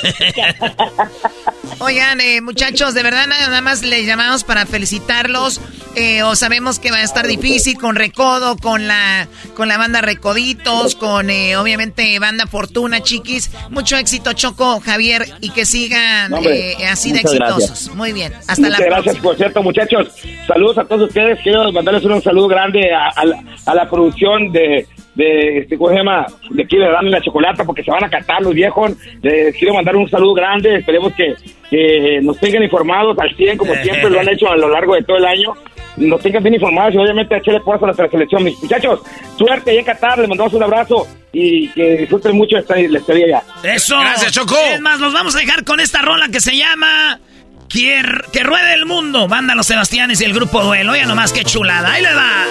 Oigan, eh, muchachos, de verdad nada, más les llamamos para felicitarlos. Eh, o sabemos que va a estar difícil con Recodo, con la con la banda Recoditos, con eh, obviamente banda Fortuna, chiquis. Mucho éxito, Choco, Javier, y que sigan
hombre,
eh, así de exitosos.
gracias.
Muy bien, hasta
Muchas
la
gracias,
próxima.
por cierto, muchachos. Saludos a todos ustedes. Quiero mandarles un saludo grande a, a a la producción de, de este, ¿cómo se llama? De aquí de Dame la Chocolata, porque se van a catar los viejos. Les quiero mandar un saludo grande. Esperemos que, que nos tengan informados al 100, como siempre lo han hecho a lo largo de todo el año. Nos tengan bien informados y obviamente a echarle fuerza a nuestra selección. Mis muchachos, suerte ahí en Qatar. Les mandamos un abrazo y que disfruten mucho esta, la estadía ya.
Eso.
Gracias, Choco.
Es más, nos vamos a dejar con esta rola que se llama Que, que ruede el mundo. Banda Los Sebastianes y el grupo Duelo. Oiga nomás qué chulada. Ahí le va.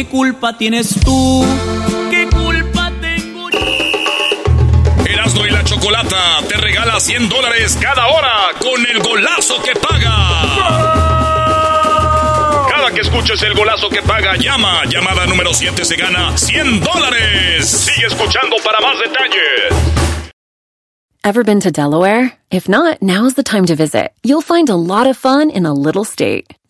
¿Qué culpa tienes tú? ¿Qué culpa tengo
Erasmo y la Chocolata te regala 100 dólares cada hora con el golazo que paga. Cada que escuches el golazo que paga, llama. Llamada número 7 se gana 100 dólares. Sigue escuchando para más detalles.
Ever been to Delaware? If not, now's the time to visit. You'll find a lot of fun in a little state.